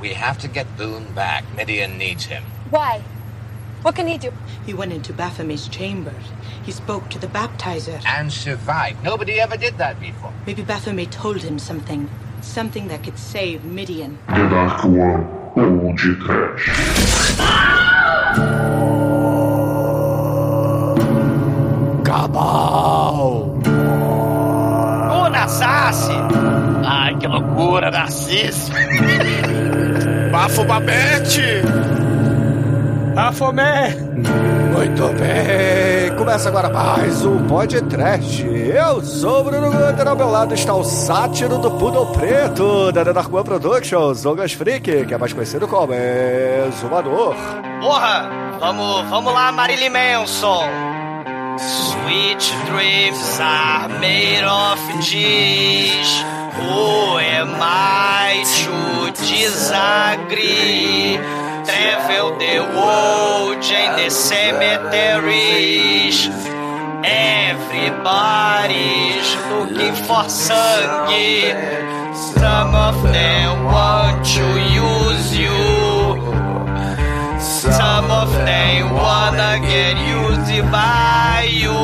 We have to get Boone back. Midian needs him. Why? What can he do? He went into Baphomet's chamber. He spoke to the baptizer. And survived. Nobody ever did that before. Maybe Baphomet told him something. Something that could save Midian. The Dark One ou de trash. Cabal! Ô, Nassassi! Ai, que loucura, Narciso! Bafo Babete! Bafomé! Muito bem, começa agora mais um podcast. Eu sou o Bruno Guter, ao meu lado está o sátiro do Poodle Preto, da The Dark One Productions, Douglas Freak, que é mais conhecido como Exumador. Porra! Vamos, vamos lá, Marilyn Manson! Sweet dreams are made of this. Who am I to disagree? Travel the world in the cemeteries. Everybody's looking for sangue. Some of them want to use you. Some of them wanna get used by you.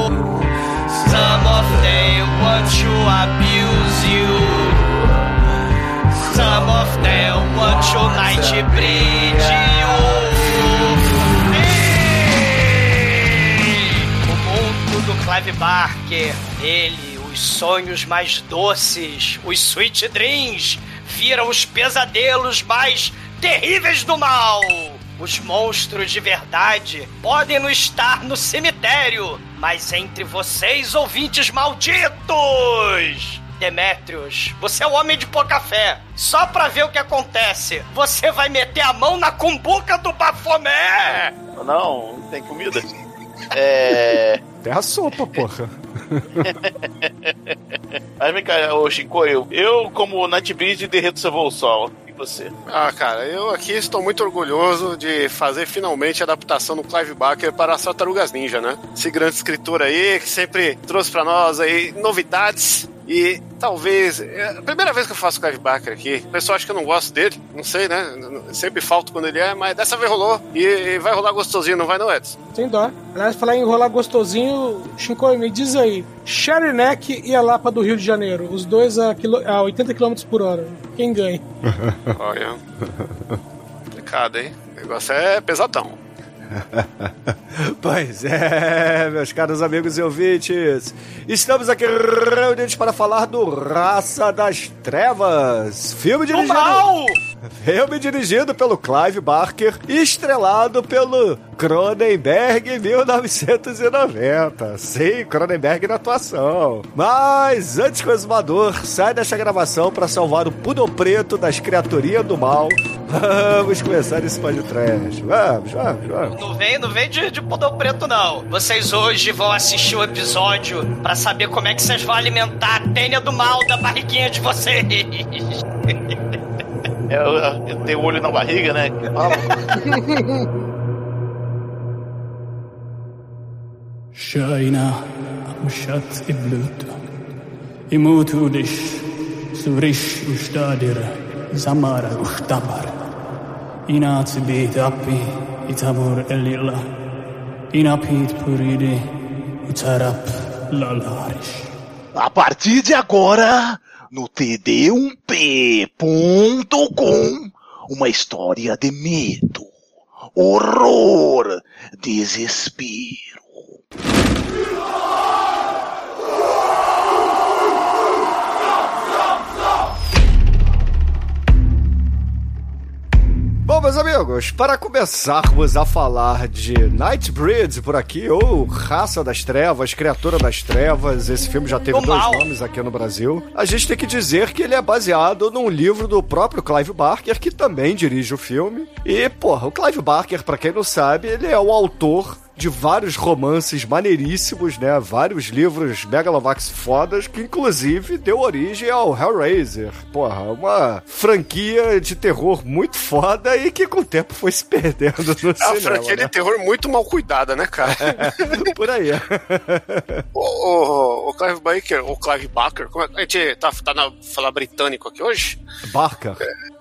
Some of them want to abuse Them want to night you. O mundo do Clive Barker, ele, os sonhos mais doces, os sweet dreams, viram os pesadelos mais terríveis do mal. Os monstros de verdade podem não estar no cemitério, mas entre vocês, ouvintes malditos! Demetrius, você é um homem de pouca fé. Só pra ver o que acontece, você vai meter a mão na cumbuca do Bafomé! Não, não tem comida. É. Até a sopa, porra. Mas vem cá, ô Chico, eu, eu como Nightbreed derreto seu voo sol. E você? Ah, cara, eu aqui estou muito orgulhoso de fazer finalmente a adaptação do Clive Barker para as Tartarugas Ninja, né? Esse grande escritor aí que sempre trouxe para nós aí novidades e talvez. É a primeira vez que eu faço o Clive Barker aqui. O pessoal acha que eu não gosto dele. Não sei, né? Sempre falto quando ele é, mas dessa vez rolou. E vai rolar gostosinho, não vai, não, Edson? Sem dó. Aliás, falar em rolar gostosinho, Chico, me diz aí. Sherry Neck e a Lapa do Rio de Janeiro. Os dois a, quilo, a 80 km por hora. Quem ganha? Olha. Complicado, hein? O negócio é pesadão. pois é, meus caros amigos e ouvintes, estamos aqui reunidos para falar do Raça das Trevas, filme dirigido, mal! filme dirigido pelo Clive Barker e estrelado pelo Cronenberg em 1990. Sim, Cronenberg na atuação. Mas antes que o exumador sai desta gravação para salvar o Poodle Preto das criaturinhas do mal, vamos começar esse podcast. Vamos, vamos, vamos. Não vem, não vem de, de pudor preto, não. Vocês hoje vão assistir o episódio pra saber como é que vocês vão alimentar a tênia do mal da barriguinha de vocês. É, eu, eu tenho olho na barriga, né? Şaina amşat iblut. Imut udish. Surish ustadir. Zamara ustabar. Inat bit api. Itabur elila. Inapit puridi. Utarap lalarish. A partir de agora, no td1p.com, uma história de medo, horror, desespero. Bom, meus amigos, para começarmos a falar de Nightbreed por aqui, ou Raça das Trevas, Criatura das Trevas, esse filme já teve Do dois nomes aqui no Brasil, a gente tem que dizer que ele é baseado num livro do próprio Clive Barker, que também dirige o filme. E, porra, o Clive Barker, pra quem não sabe, ele é o autor de vários romances maneiríssimos, né? Vários livros Megalovax fodas, que inclusive deu origem ao Hellraiser. Porra, uma franquia de terror muito foda e que com o tempo foi se perdendo no É uma cinema. franquia né? de terror muito mal cuidada, né, cara? Por aí. o, o, o Clive Barker, ou Clive Barker, como é, a gente tá, tá na falar britânico aqui hoje? Barker.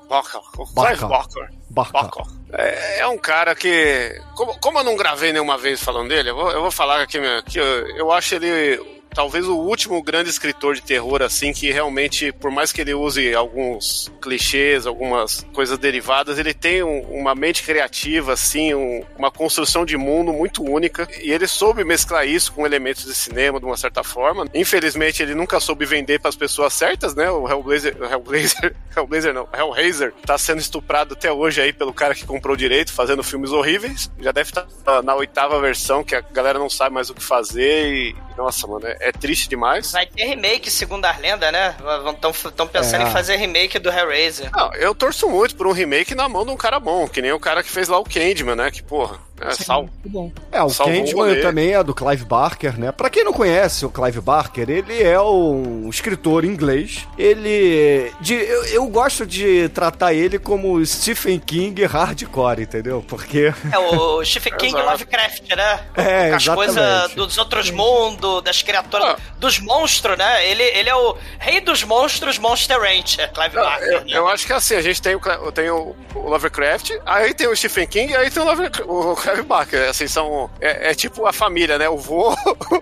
Barker. O Clive Barker. Barker. Barker. É, é um cara que. Como, como eu não gravei nenhuma vez falando dele, eu vou, eu vou falar aqui meu, que eu, eu acho ele talvez o último grande escritor de terror, assim, que realmente, por mais que ele use alguns clichês, algumas coisas derivadas, ele tem um- uma mente criativa, assim, um- uma construção de mundo muito única. E ele soube mesclar isso com elementos de cinema, de uma certa forma. Infelizmente, ele nunca soube vender para as pessoas certas, né? O Hellblazer, o Hellblazer, Hellblazer não, Hellraiser tá sendo estuprado até hoje aí pelo cara que comprou direito, fazendo filmes horríveis. Já deve estar na, na oitava versão, que a galera não sabe mais o que fazer e, nossa, mano, é, é triste demais. Vai ter remake, segundo as lendas, né? Estão pensando É. em fazer remake do Hellraiser. Não, eu torço muito por um remake na mão de um cara bom, que nem o cara que fez lá o Candyman, né? Que, porra, é, sal... Muito bom. É, o Salvou o Candyman rolê. também é do Clive Barker, né? Pra quem não conhece o Clive Barker, ele é um escritor inglês. Ele. De, eu, eu gosto de tratar ele como Stephen King hardcore, entendeu? Porque. É o Stephen King Exato. Lovecraft, né? É, as coisas dos outros mundos, das criaturas, dos monstros, né? Ele, ele é o rei dos monstros, Monster Rancher, Clive Não, Barker. eu, eu acho que é assim, a gente tem o, tem o, o Lovecraft, aí tem o Stephen King aí tem o, Love, o Clive Barker. Assim, são. É, é tipo a família, né? O vô,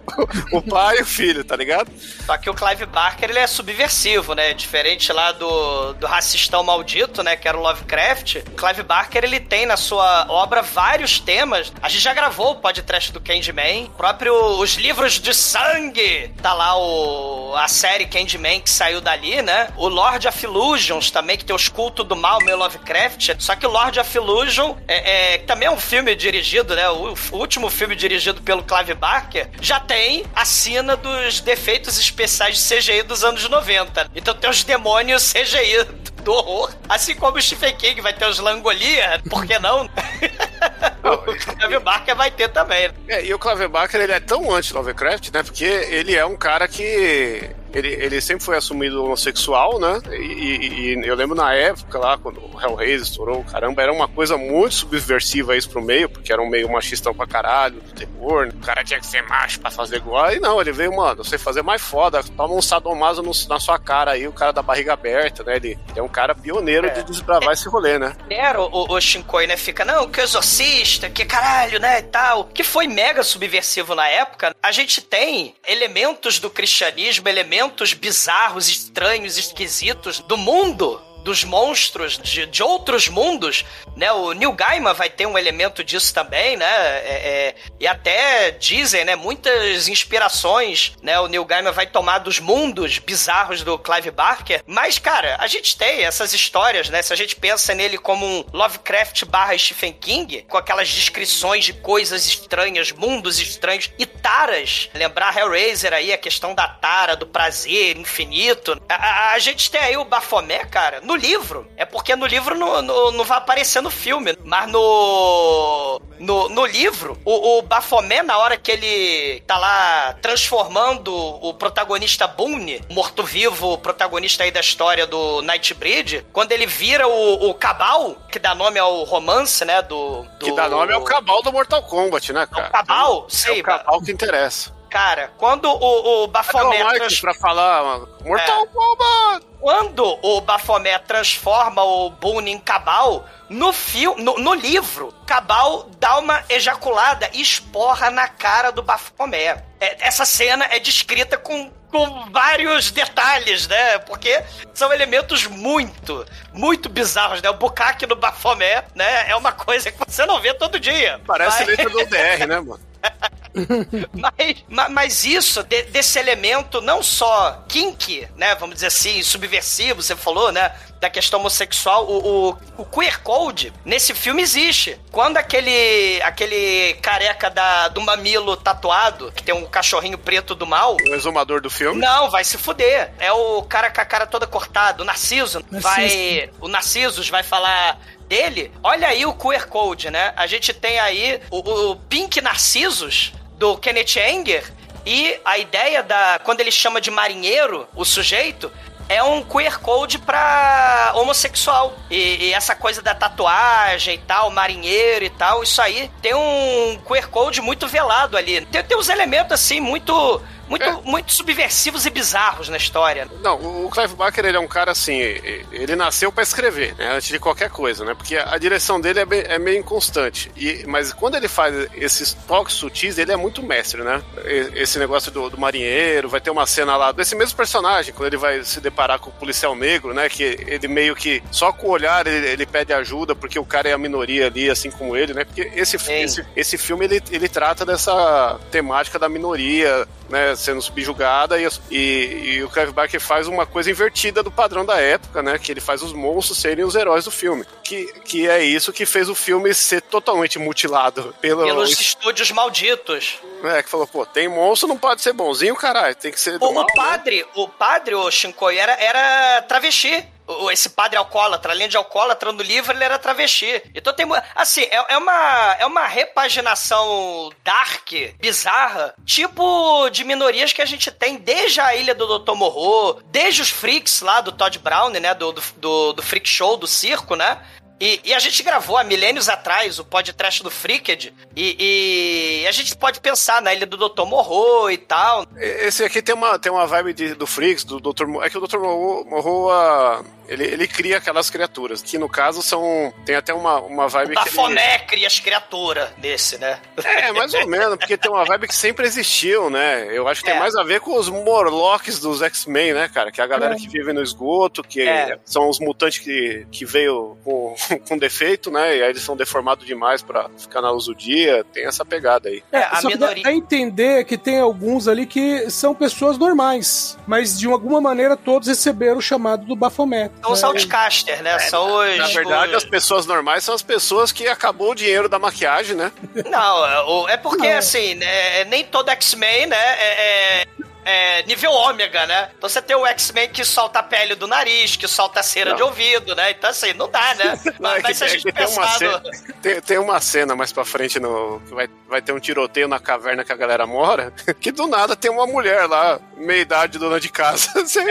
o pai e o filho, tá ligado? Só que o Clive Barker, ele é subversivo, né? Diferente lá do, do racistão maldito, né? Que era o Lovecraft. O Clive Barker, ele tem na sua obra vários temas. A gente já gravou o podcast do Candyman. O próprio Os Livros de Sangue. Tá lá o, a série Candyman que saiu dali, né? O Lord of Illusions também, que tem os cultos do mal, meio Lovecraft. Só que o Lord of Illusion é, é- também é um filme dirigido, né? O, o último filme dirigido pelo Clive Barker já tem a cena dos defeitos especiais de CGI dos anos 90. Então tem os demônios CGI do horror. Assim como o Stephen King vai ter os Langolia, por que não? o Clive Barker vai ter também. É, e o Clive Barker, ele é tão anti-Lovecraft, né? Porque ele é um cara que... Ele, ele sempre foi assumido homossexual, né? E, e- eu lembro na época lá, quando o Hellraiser estourou, caramba, era uma coisa muito subversiva isso pro meio, porque era um meio machistão pra caralho, do terror, né? O cara tinha que ser macho pra fazer igual. E não, ele veio, mano, você fazer mais foda, toma um sadomaso no- na sua cara aí, o cara da barriga aberta, né? Ele, ele é um cara pioneiro de desbravar esse rolê, né? Era o, o, o Shinkoi, né? Fica, não, que exorcista, que caralho, né? E tal. Que foi mega subversivo na época. A gente tem elementos do cristianismo, elementos bizarros, estranhos, esquisitos do mundo. Dos monstros de, de outros mundos, né? O Neil Gaiman vai ter um elemento disso também, né? É- é, e até dizem, né? Muitas inspirações, né? O Neil Gaiman vai tomar dos mundos bizarros do Clive Barker. Mas, cara, a gente tem essas histórias, né? Se a gente pensa nele como um Lovecraft barra Stephen King, com aquelas descrições de coisas estranhas, mundos estranhos e taras. Lembrar Hellraiser aí, a questão da tara, do prazer infinito. A, a- a gente tem aí o Baphomet, cara, no livro. É porque no livro não, não, não vai aparecer no filme. Mas no. No, no livro, o, o Baphomet, na hora que ele tá lá transformando o protagonista Boone, morto-vivo, protagonista aí da história do Nightbreed, quando ele vira o, o Cabal, que dá nome ao romance, né? Do. do... Que dá nome ao Cabal do Mortal Kombat, né, cara? Cabal? É Sei, o Cabal que interessa. Cara, quando o, o Baphomet. Mike trans- pra falar mano, Mortal É. Kombat! Quando o Baphomet transforma o Boone em Cabal, no, fio, no, no livro, Cabal dá uma ejaculada e esporra na cara do Baphomet. É, essa cena é descrita com, com vários detalhes, né? Porque são elementos muito, muito bizarros, né? O bucaque no Baphomet, né? É uma coisa que você não vê todo dia. Parece Mas- letra do DR, né, mano? mas, ma- mas isso, de- desse elemento não só kink, né? Vamos dizer assim, subversivo, você falou, né? Da questão homossexual, o, o, o queer code nesse filme existe. Quando aquele aquele careca da, do mamilo tatuado, que tem um cachorrinho preto do mal. O exumador do filme. Não, vai se fuder. É o cara com a cara toda cortada, o Narciso. Vai. O Narcisos vai falar dele. Olha aí o queer code, né? A gente tem aí o, o Pink Narcisos do Kenneth Anger e a ideia da quando ele chama de marinheiro o sujeito é um queer code pra homossexual. E, e essa coisa da tatuagem e tal, marinheiro e tal, isso aí tem um queer code muito velado ali. Tem, tem uns elementos assim muito muito, muito subversivos e bizarros na história. Não, o Clive Barker, ele é um cara assim, ele nasceu pra escrever, né, antes de qualquer coisa, né, porque a direção dele é, bem- é meio inconstante, e, mas quando ele faz esses toques sutis, ele é muito mestre, né, esse negócio do, do marinheiro, vai ter uma cena lá desse mesmo personagem, quando ele vai se deparar com o policial negro, né, que ele meio que, só com o olhar, ele, ele pede ajuda, porque o cara é a minoria ali, assim como ele, né, porque esse, esse, esse filme, ele, ele trata dessa temática da minoria, né, sendo subjugada e, e, e o Clive Barker faz uma coisa invertida do padrão da época, né, que ele faz os monstros serem os heróis do filme, que, que é isso que fez o filme ser totalmente mutilado pelo, Pelos estúdios malditos. é, que falou, pô, tem monstro, não pode ser bonzinho, caralho, tem que ser do O, mal, o né? padre, o padre, o Shinkoi, era, era travesti. Esse padre alcoólatra, além de alcoólatra no livro, ele era travesti. Então tem. Assim, é, é uma, é uma repaginação dark, bizarra, tipo de minorias que a gente tem desde a Ilha do Dr. Morro, desde os freaks lá do Todd Brown, né? Do, do, do, do freak show, do circo, né? E, e a gente gravou há milênios atrás o podcast do Freaked. E, e a gente pode pensar na ilha do Dr. Morro e tal. Esse aqui tem uma, tem uma vibe de- do Freaks, do Dr. Mo- É que o Dr. Morro, Morro, ah, ele, ele cria aquelas criaturas, que no caso são. Tem até uma, uma vibe que. ele- Bafomé cria as criaturas desse, né? É, mais ou menos, porque tem uma vibe que sempre existiu, né? Eu acho que tem É. mais a ver com os Morlocks dos X-Men, né, cara? Que é a galera É. que vive no esgoto, que É. são os mutantes que, que veio com, com defeito, né? E aí eles são deformados demais pra ficar na luz do dia. Tem essa pegada aí. É, só que dá a entender que tem alguns ali que são pessoas normais, mas de alguma maneira todos receberam o chamado do Baphomet. São os né? outcaster, né? São os. Na verdade, os- as pessoas normais são as pessoas que acabou o dinheiro da maquiagem, né? Não, é, é porque, assim, né, nem todo X-Men, né, é, é- é nível ômega, né? Então você tem o X-Men que solta a pele do nariz, que solta a cera Não. de ouvido, né? Então, assim, não dá, né? Não, é Mas, que- mas se a é gente que tem uma pensar cena- no... Tem, tem uma cena mais pra frente no. que vai, vai ter um tiroteio na caverna que a galera mora, que do nada tem uma mulher lá, meia idade, dona de casa. Você,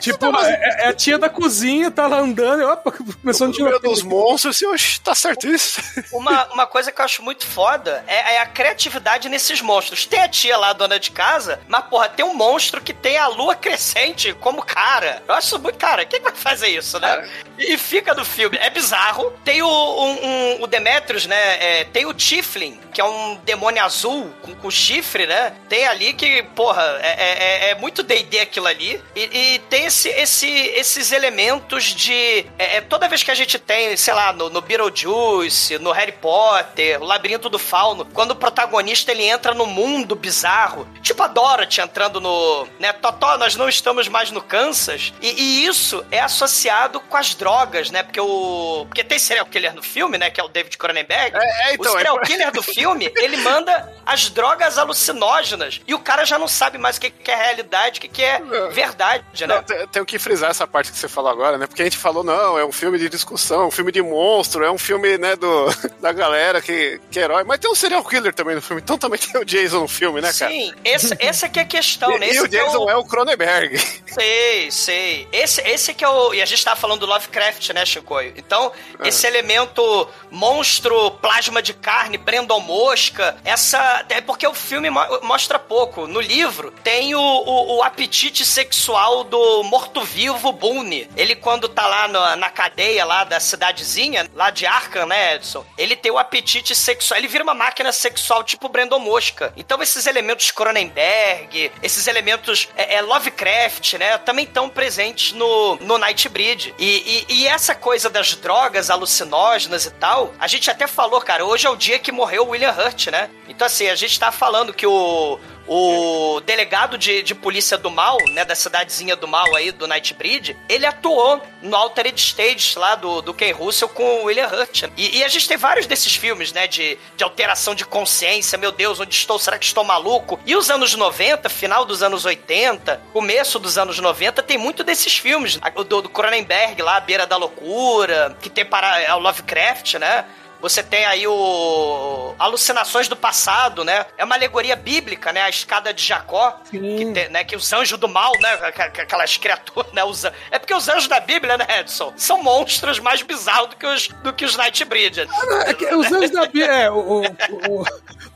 Tipo, é, é a tia da cozinha, tá lá andando, e opa, começou no meio tirar dos monstros, assim, oxe, tá certo isso. Uma, uma coisa que eu acho muito foda é, é a criatividade nesses monstros. Tem a tia lá, dona de casa, mas, porra, tem um monstro que tem a lua crescente como cara. Eu acho muito, cara, quem vai fazer isso, né? E fica do filme. É bizarro. Tem o, um, um- o Demetrius, né? É, tem o Tiflin, que é um demônio azul com, com chifre, né? Tem ali que, porra, é, é- é muito D&D aquilo ali. E, e tem esse, esse, esses elementos de... é, é, toda vez que a gente tem, sei lá, no, no Beetlejuice, no Harry Potter, o Labirinto do Fauno, quando o protagonista ele entra no mundo bizarro, tipo a Dorothy entrando no... Né, Totó, nós não estamos mais no Kansas. E, e isso é associado com as drogas, né? Porque o... Porque tem serial killer no filme, né? Que é o David Cronenberg. É, então, o serial é- killer do filme, ele manda as drogas alucinógenas. E o cara já não sabe mais o que, que é realidade, o que, que é verdade, né? Não, tem- tenho que frisar essa parte que você falou agora, né? Porque a gente falou, não, é um filme de discussão, um filme de monstro, é um filme, né, do, da galera que, que é herói. Mas tem um serial killer também no filme, então também tem o Jason no filme, né, cara? Sim, esse, essa que é a questão, né? E, e Esse o Jason o- é o Cronenberg. Sei, sei. Esse, esse que é o. E a gente tava falando do Lovecraft, né, Chicoio? Então, É. esse elemento monstro, plasma de carne, Brandon Mosca, essa. É porque o filme mo- mostra pouco. No livro, tem o, o, o apetite sexual do morto-vivo Boone. Ele, quando tá lá na, na cadeia lá da cidadezinha, lá de Arkham, né, Edson? Ele tem o apetite sexual. Ele vira uma máquina sexual tipo Brandon Mosca. Então, esses elementos Cronenberg, esses elementos é, é, Lovecraft, né? Também estão presentes no, no Nightbreed. E, e, e essa coisa das drogas alucinógenas e tal, a gente até falou, cara, hoje é o dia que morreu o William Hurt, né? Então, assim, a gente tá falando que o. O delegado de, de polícia do mal, né, da cidadezinha do mal aí, do Nightbreed, ele atuou no Altered Stage lá do, do Ken Russell com o William Hurt. E, e a gente tem vários desses filmes, né, de, de alteração de consciência, meu Deus, onde estou? Será que estou maluco? E os anos 90, final dos anos 80, começo dos anos 90, tem muito desses filmes. Do, do Cronenberg lá, Beira da Loucura, que tem para é o Lovecraft, né? Você tem aí o Alucinações do Passado, né? É uma alegoria bíblica, né? A escada de Jacó, que, tem, né? que os anjos do mal, né? Aquelas criaturas, né? Os... É porque os anjos da Bíblia, né, Edson? São monstros mais bizarros do que os, do que os Nightbreed. Ah, é que os anjos da Bíblia, é, o, o, o,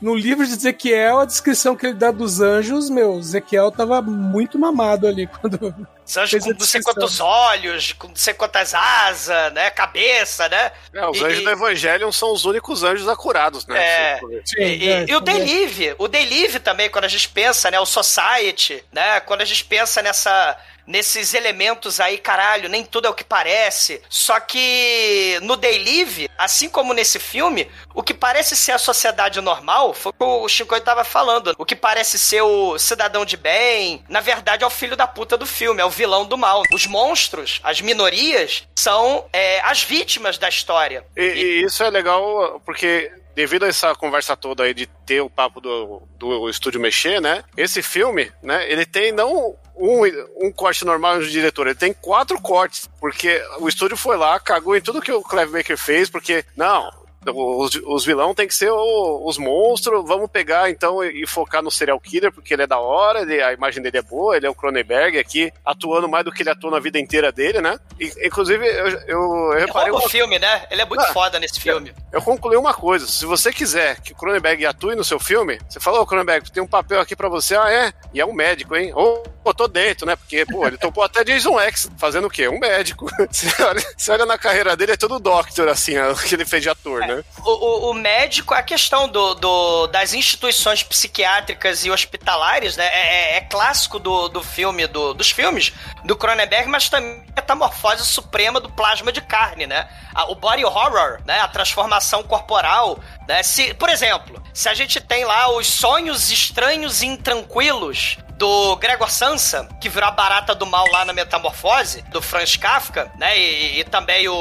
no livro de Ezequiel, a descrição que ele dá dos anjos, meu, Ezequiel tava muito mamado ali quando. Os anjos com não sei quantos olhos, com não sei quantas asas, né? Cabeça, né? É, os e, anjos e... do Evangelho são os únicos anjos acurados, né? É. Sim, e, é, e o Delive, o Delive também, quando a gente pensa, né? O Society, né? Quando a gente pensa nessa nesses elementos aí, caralho, nem tudo é o que parece. Só que no Day Live, assim como nesse filme, o que parece ser a sociedade normal foi o que o Chico tava falando. O que parece ser o cidadão de bem, na verdade é o filho da puta do filme, é o vilão do mal. Os monstros, as minorias, são é, as vítimas da história. E, e isso é legal porque devido a essa conversa toda aí de ter o papo do, do estúdio mexer, né? Esse filme, né? Ele tem não um, um corte normal do diretor, ele tem quatro cortes, porque o estúdio foi lá, cagou em tudo que o Clive Baker fez, porque, não, os, os vilão tem que ser o, os monstros. Vamos pegar então e, e, focar no serial killer, porque ele é da hora, ele, a imagem dele é boa, ele é o Cronenberg aqui, atuando mais do que ele atuou na vida inteira dele, né? E, inclusive, eu, eu, eu reparei. Uma... o filme, né? Ele é muito ah, foda nesse filme. Eu, eu, concluí uma coisa: se você quiser que o Cronenberg atue no seu filme, você falou, ô oh, Cronenberg, tem um papel aqui pra você, ah, é? E é um médico, hein? Ou oh, tô dentro, né? Porque, pô, ele topou até Jason X, fazendo o quê? Um médico. Você olha, você olha na carreira dele, é todo Doctor, assim, o que ele fez de ator, é. né? O, o, o, médico, a questão do, do, das instituições psiquiátricas e hospitalares, né? É, é, é clássico do, do filme, do, dos filmes do Cronenberg, mas também a metamorfose suprema do plasma de carne, né? o body horror, né? A transformação corporal, né? Se, por exemplo, se a gente tem lá os sonhos estranhos e intranquilos do Gregor Sansa, que virou a barata do mal lá na Metamorfose, do Franz Kafka, né? E, e também o,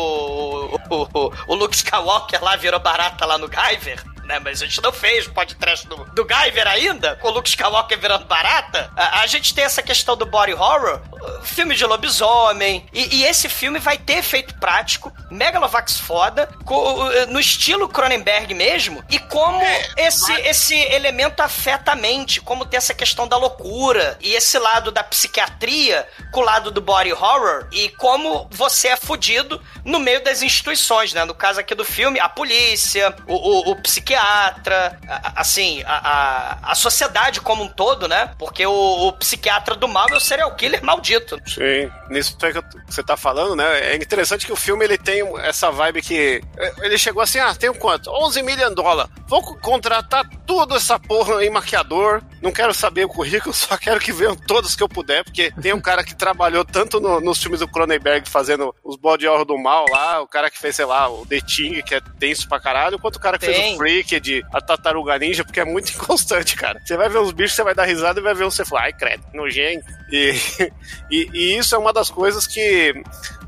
o, o, o Luke Skywalker lá virou barata lá no Guyver né? Mas a gente não fez o podcast do, do Guyver ainda, com o Luke Skywalker virando barata. A, a gente tem essa questão do body horror, filme de lobisomem, e, e, esse filme vai ter efeito prático, Megalovax foda, com, no estilo Cronenberg mesmo, e como é, esse, mas... esse elemento afeta a mente, como tem essa questão da loucura, e esse lado da psiquiatria com o lado do body horror, e como você é fudido no meio das instituições, né? No caso aqui do filme, a polícia, o, o, o psiquiatra, psiquiatra, assim, a, a, a, sociedade como um todo, né? Porque o, o, psiquiatra do mal é o serial killer maldito. Sim, nisso que você tá falando, né? É interessante que o filme ele tem essa vibe que. É, ele chegou assim: ah, tem quanto? 11 milhões de dólares. Vou contratar tudo essa porra em maquiador. Não quero saber o currículo, só quero que venham todos que eu puder, porque tem um cara que trabalhou tanto no, nos filmes do Cronenberg fazendo os body horror do mal lá, o cara que fez, sei lá, o The Thing, que é tenso pra caralho, quanto o cara que tem. fez o Freak de a tartaruga ninja, porque é muito inconstante, cara. Você vai ver os bichos, você vai dar risada e vai ver um você falar, ai, credo, nojento. E, e, e, isso é uma das coisas que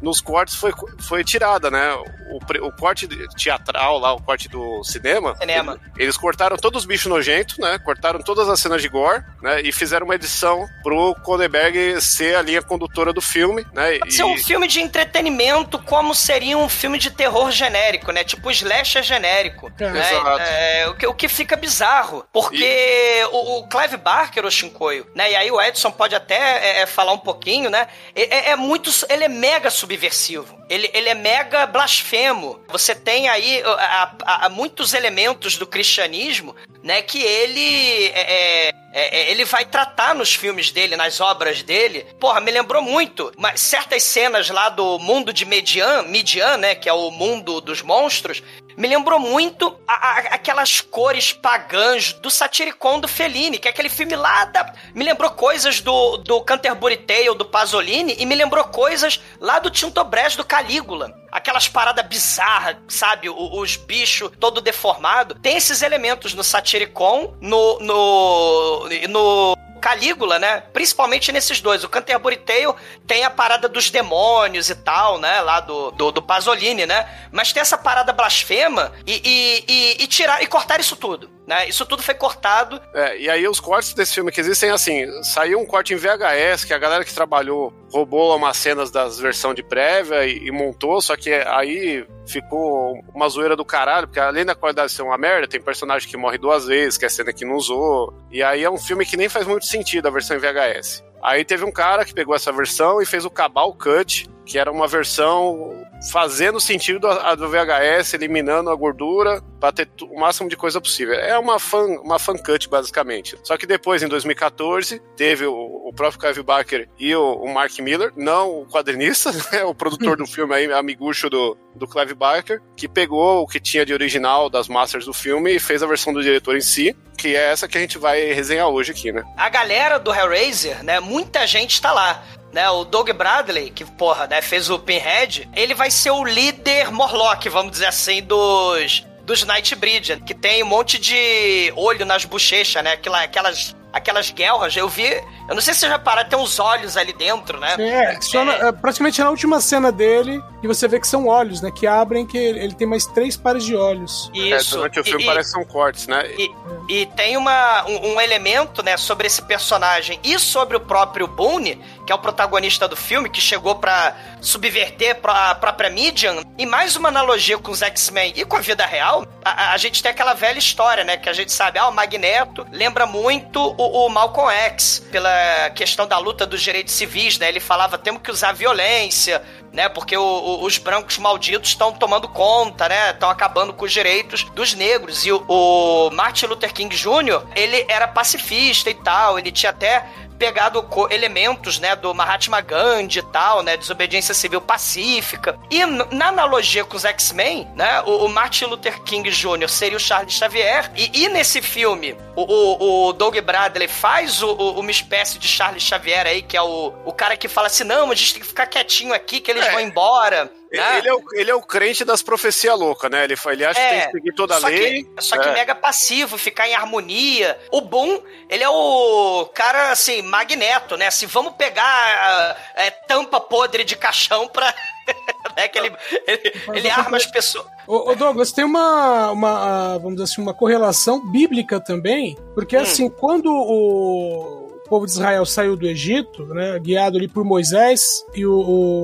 nos cortes foi, foi tirada, né? O, o corte teatral lá, o corte do cinema. Cinema. Eles cortaram todos os bichos nojentos, né? Cortaram todas as cenas de gore, né? E fizeram uma edição pro Cronenberg ser a linha condutora do filme, né? Pode e... ser um filme de entretenimento como seria um filme de terror genérico, né? Tipo slasher genérico. É. Né? Exato. É, o, que, o que fica bizarro. Porque e... o, o, Clive Barker, o Shinkoio, né? E aí o Edson pode até é, é falar um pouquinho, né? É, é, muito. Ele é mega subversivo. Ele, ele é mega blasfemo. Você tem aí a, a, a muitos elementos do cristianismo, né? Que ele é, é, é, ele vai tratar nos filmes dele, nas obras dele. Porra, me lembrou muito. Mas certas cenas lá do mundo de Median, Midian, né? Que é o mundo dos monstros me lembrou muito a, a, aquelas cores pagãs do Satiricon do Fellini, que é aquele filme lá da... Me lembrou coisas do, do Canterbury Tale, do Pasolini, e me lembrou coisas lá do Tinto Brás, do Calígula. Aquelas paradas bizarras, sabe? os, os bichos todo deformado. Tem esses elementos no Satiricon, no, no, no Calígula, né? Principalmente nesses dois. O Canterbury Tale tem a parada dos demônios e tal, né? Lá do, do, do Pasolini, né? Mas tem essa parada blasfema e, e, e, e tirar e cortar isso tudo. Né? Isso tudo foi cortado. É, e aí os cortes desse filme que existem, assim, saiu um corte em VHS, que a galera que trabalhou roubou umas cenas das versões de prévia e, e montou, só que aí ficou uma zoeira do caralho, porque além da qualidade ser uma merda, tem personagem que morre duas vezes, que é cena que não usou, e aí é um filme que nem faz muito sentido a versão em VHS. Aí teve um cara que pegou essa versão e fez o Cabal Cut, que era uma versão fazendo sentido a, do VHS, eliminando a gordura para ter o máximo de coisa possível. É uma fan, uma fan cut, basicamente. Só que depois, em 2014, teve o, o próprio Clive Barker e o, o Mark Miller, não o quadrinista, né, o produtor do filme aí, amigucho do, do Clive Barker, que pegou o que tinha de original das masters do filme e fez a versão do diretor em si, que é essa que a gente vai resenhar hoje aqui, né? A galera do Hellraiser, né? Muita gente tá lá. Né, o Doug Bradley, que, porra, né, fez o Pinhead, ele vai ser o líder Morlock, vamos dizer assim, dos, dos Nightbreed, que tem um monte de olho nas bochechas, né? Aquela, aquelas, aquelas guerras. Eu vi. Eu não sei se você já pararam, tem uns olhos ali dentro, né? É, só na- é, praticamente na última cena dele, que você vê que são olhos, né? Que abrem, que ele, ele tem mais três pares de olhos. Isso. É, durante o filme E- parece que são cortes, né? E, e tem uma, um, um elemento, né, sobre esse personagem e sobre o próprio Boone, que é o protagonista do filme, que chegou pra subverter a própria Midian. E mais uma analogia com os X-Men e com a vida real, a, a- a gente tem aquela velha história, né, que a gente sabe, ah, o Magneto lembra muito o, o Malcolm X, pela questão da luta dos direitos civis, né, ele falava, temos que usar violência, né? Porque o- o- os brancos malditos estão tomando conta, né? Estão acabando com os direitos dos negros. E o, o Martin Luther King Jr., ele era pacifista e tal, ele tinha até pegado elementos, né, do Mahatma Gandhi e tal, né, desobediência civil pacífica. E na analogia com os X-Men, né, o, o Martin Luther King Jr. seria o Charles Xavier. E, e nesse filme, o, o, o Doug Bradley faz uma espécie de Charles Xavier aí, que é o, o cara que fala assim, não, a gente tem que ficar quietinho aqui, que eles É. vão embora. Né? Ele é, o, ele é o crente das profecias loucas, né? Ele, ele acha que tem que seguir toda a só lei. Que, só que É. mega passivo, ficar em harmonia. O Boom, ele é o cara, assim, magneto, né? Assim, vamos pegar é, tampa podre de caixão pra... né? que ele, ele, ele arma as pessoas. Ô, ô, Douglas, tem uma, uma, ah, vamos dizer assim, uma correlação bíblica também, porque Hum. assim, quando o povo de Israel saiu do Egito, né, guiado ali por Moisés, e o,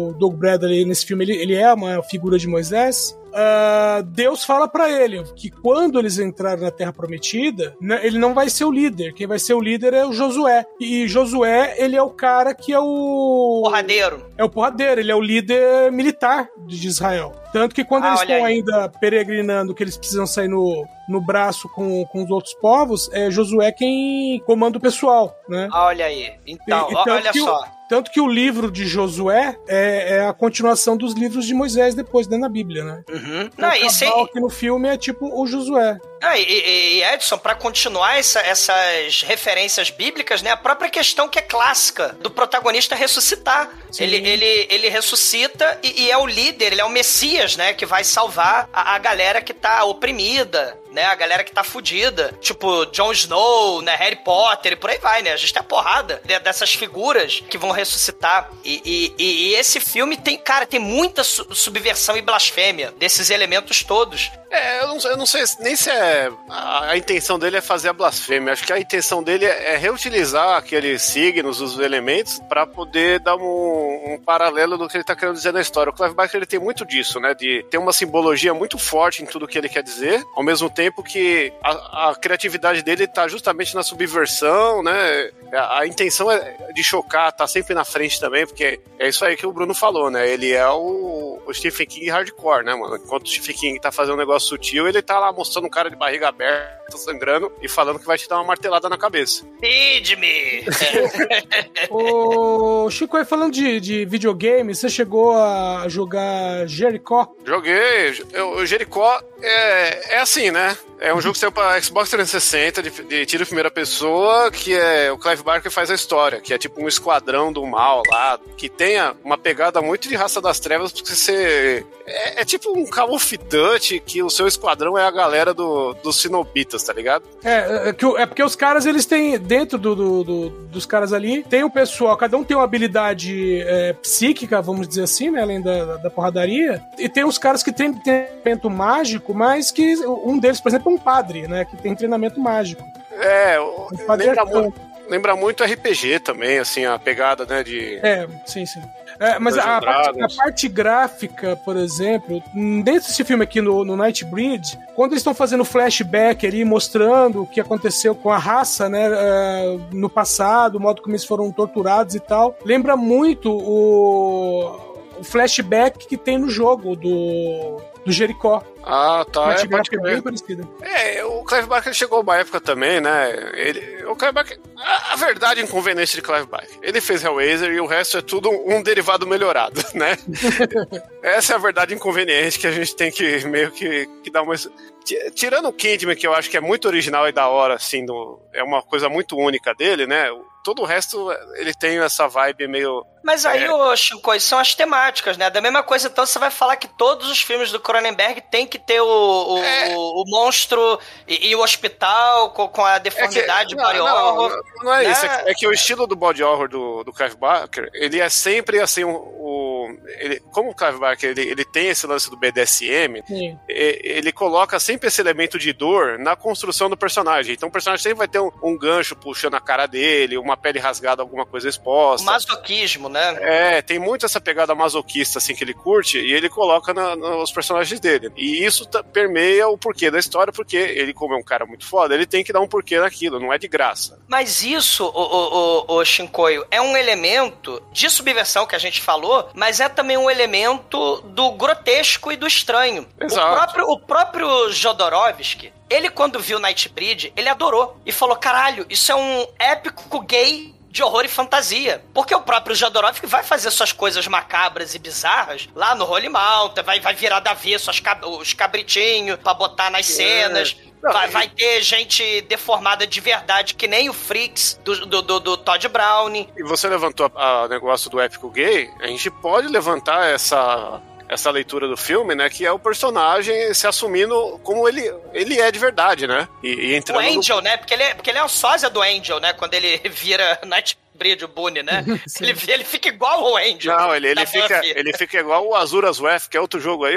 o Doug Bradley nesse filme, ele, ele é uma figura de Moisés, ah, Deus fala pra ele que quando eles entrarem na Terra Prometida, né, ele não vai ser o líder, quem vai ser o líder é o Josué, e Josué, ele é o cara que é o... Porradeiro. É o porradeiro, ele é o líder militar de Israel. Tanto que quando Ah, eles estão aí. ainda peregrinando, que eles precisam sair no, no braço com, com os outros povos, é Josué quem comanda o pessoal, né? Olha aí. Então, E- olha que o- só. Tanto que o livro de Josué é, é a continuação dos livros de Moisés depois, né, na Bíblia, né? Uhum. Não, o e Cabal aqui no filme é tipo o Josué. Ah, e, e- Edson, pra continuar essa- essas referências bíblicas, né? A própria questão que é clássica do protagonista ressuscitar. Ele, ele, ele ressuscita e, e é o líder, ele é o Messias, né? Que vai salvar a, a galera que tá oprimida, né? A galera que tá fudida. Tipo, Jon Snow, né? Harry Potter e por aí vai, né? A gente tem a porrada de- dessas figuras que vão ressuscitar. E, e- e- esse filme tem, cara, tem muita su- subversão e blasfêmia desses elementos todos. É, eu não, eu não sei se- nem se é. A, a intenção dele é fazer a blasfêmia. Acho que a intenção dele é, é reutilizar aqueles signos, os elementos, pra poder dar um, um paralelo do que ele tá querendo dizer na história. O Clive Barker ele tem muito disso, né? De ter uma simbologia muito forte em tudo que ele quer dizer, ao mesmo tempo que a, a criatividade dele tá justamente na subversão, né? A, a intenção é de chocar, tá sempre na frente também, porque é isso aí que o Bruno falou, né? Ele é o, o Stephen King hardcore, né, mano? Enquanto o Stephen King tá fazendo um negócio sutil, ele tá lá mostrando um cara de barriga aberta, sangrando, e falando que vai te dar uma martelada na cabeça. Feed-me! Ô, Chico, aí falando de, de videogame, você chegou a jogar Jericho? Joguei. Eu- O Jericó é, é assim, né? É um jogo que saiu pra Xbox 360 de, de tiro em primeira pessoa, que é o Clive Barker faz a história, que é tipo um esquadrão do mal lá, que tenha uma pegada muito de raça das trevas, porque você. É, é tipo um Call que o seu esquadrão é a galera do, dos Sinobitas, tá ligado? É, é, que é porque os caras, eles têm, dentro do, do- do- dos caras ali, tem o pessoal, cada um tem uma habilidade é, psíquica, vamos dizer assim, né, além da, da porradaria, e tem os caras que têm treinamento mágico, mas que um deles, por exemplo, é um padre, né, que tem treinamento mágico. É, o- Um padre lembra, muito, lembra muito RPG também, assim, a pegada, né, de. É, sim, sim. É, mas a parte, a parte gráfica, por exemplo, dentro desse filme aqui no, no Nightbreed, quando eles estão fazendo flashback ali, mostrando o que aconteceu com a raça, né, é, no passado, o modo como eles foram torturados e tal, lembra muito o, o flashback que tem no jogo do, do Jericó. Ah, tá. Uma É, gráfica crer. bem parecida. É, o Clive Barker chegou uma época também, né? Ele, o Clive Barker. A, a verdade inconveniente de Clive Barker. Ele fez Hellraiser e o resto é tudo um, derivado melhorado, né? Essa é a verdade inconveniente que a gente tem que meio que, que dar uma. Ti- Tirando o Kidman, que eu acho que é muito original e da hora, assim, do, é uma coisa muito única dele, né? Todo o resto, ele tem essa vibe meio. Mas aí, É. ô Chico, são as temáticas, né? Da mesma coisa, então, você vai falar que todos os filmes do Cronenberg tem que ter o, o, É. o- o monstro e, e o hospital com, com a deformidade, não, body não, horror. não, não é né? isso. É que, é que o estilo do body horror do, do Clive Barker, ele é sempre assim, o. o- ele, como o Clive Barker ele, ele tem esse lance do BDSM, Sim. e- ele coloca sempre esse elemento de dor na construção do personagem. Então o personagem sempre vai ter um, um gancho puxando a cara dele, uma pele rasgada, alguma coisa O exposta. masoquismo, né? É, tem muito essa pegada masoquista assim que ele curte e ele coloca na- nos personagens dele. E isso tá- permeia o porquê da história, porque ele, como é um cara muito foda, ele tem que dar um porquê naquilo, não é de graça. Mas isso, o, o, o, o Shinkoio, é um elemento de subversão que a gente falou, mas é também um elemento do grotesco e do estranho. Exato. O próprio, o próprio Jodorowsky, ele quando viu Nightbreed, ele adorou. E falou, caralho, isso é um épico gay de horror e fantasia. Porque o próprio Jodorowsky vai fazer suas coisas macabras e bizarras lá no Holy Mountain, vai, vai virar da avesso as cab- os cabritinhos pra botar nas cenas. Não, Vai, vai ter gente deformada de verdade, que nem o Freaks do, do, do, do Todd Brown. E você levantou o negócio do épico gay, a gente pode levantar essa essa leitura do filme, né, que é o personagem se assumindo como ele, ele é de verdade, né? E, e O entrando no- Angel, né? Porque ele, é, porque ele é um sósia do Angel, né? Quando ele vira Nightbreed, o Boone, né? ele, ele fica igual o Angel. Não, ele, ele, fica, Buffy. ele fica igual o Azuras Wrath, que é outro jogo aí.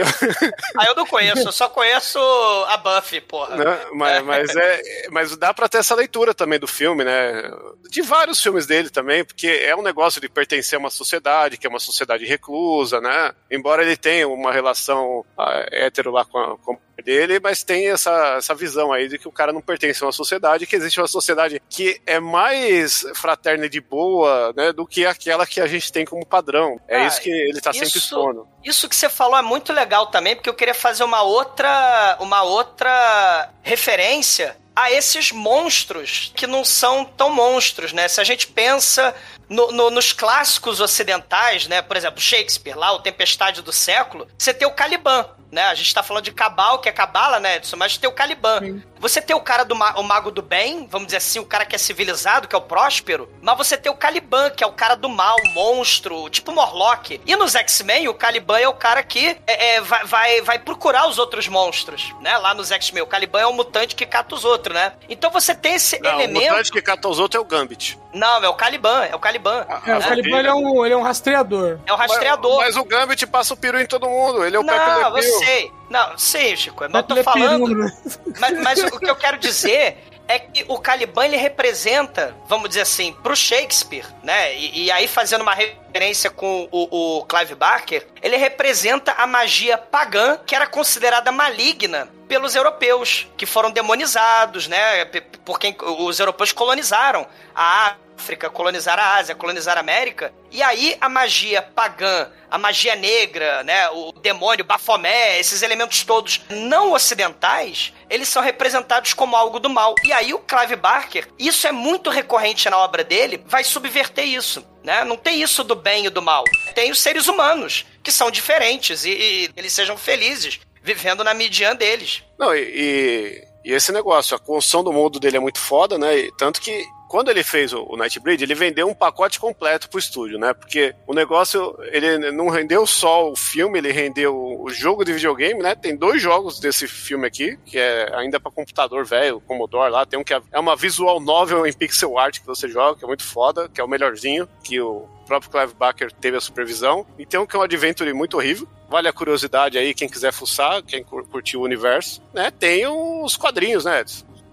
Ah, eu não conheço, eu só conheço a Buffy, porra. né? mas, mas, é, mas dá pra ter essa leitura também do filme, né? De vários filmes dele também, porque é um negócio de pertencer a uma sociedade, que é uma sociedade reclusa, né? Embora ele tenha uma relação ah, hétero lá com a, com dele, mas tem essa, essa visão aí de que o cara não pertence a uma sociedade, que existe uma sociedade que é mais fraterna e de boa, né, do que aquela que a gente tem como padrão. É Ah, isso que ele tá sempre expondo. Isso que você falou é muito legal também, porque eu queria fazer uma outra, uma outra referência a esses monstros que não são tão monstros, né? Se a gente pensa no- no- nos clássicos ocidentais, né? Por exemplo, Shakespeare, lá, o Tempestade do Século, você tem o Caliban, né? A gente tá falando de Cabal, que é Cabala, né, Edson? Mas tem o Caliban. Você tem o cara do ma- o mago do bem, vamos dizer assim, o cara que é civilizado, que é o próspero, mas você tem o Caliban, que é o cara do mal, monstro, tipo Morlock. E nos X-Men, o Caliban é o cara que é, é, vai, vai, vai procurar os outros monstros, né? Lá nos X-Men, o Caliban é o mutante que cata os outros, né? Então você tem esse Não, o elemento. mutante que cata os outros é o Gambit. Não, é o Caliban, é o Caliban. É, o Caliban ele é, um, ele é um rastreador. É o rastreador. Mas, mas o Gambit passa o peru em todo mundo. Ele é o Não, eu sei. Não, sei, Chico. Eu tô Pepe Le falando. Né? Mas, mas o que eu quero dizer é que o Caliban ele representa, vamos dizer assim, pro Shakespeare, né? E, e aí fazendo uma referência com o, o Clive Barker, ele representa a magia pagã que era considerada maligna pelos europeus, que foram demonizados, né? Por quem os europeus colonizaram a África, colonizaram a Ásia, colonizaram a América. E aí a magia pagã, a magia negra, né, o demônio, Baphomet, esses elementos todos não ocidentais, eles são representados como algo do mal. E aí o Clive Barker, isso é muito recorrente na obra dele, vai subverter isso. Né? Não tem isso do bem e do mal. Tem os seres humanos, que são diferentes e, e eles sejam felizes vivendo na median deles. Não, e, e- e esse negócio, a construção do mundo dele é muito foda, né? E tanto que quando ele fez o, Nightbreed, ele vendeu um pacote completo pro estúdio, né? Porque o negócio, ele não rendeu só o filme, ele rendeu o jogo de videogame, né? Tem dois jogos desse filme aqui, que é ainda para computador velho, Commodore lá. Tem um que é, é uma visual novel em pixel art que você joga, que é muito foda, que é o melhorzinho, que o próprio Clive Barker teve a supervisão. E tem um que é um adventure muito horrível. Vale a curiosidade aí, quem quiser fuçar, quem curtiu o universo, né? Tem os quadrinhos, né?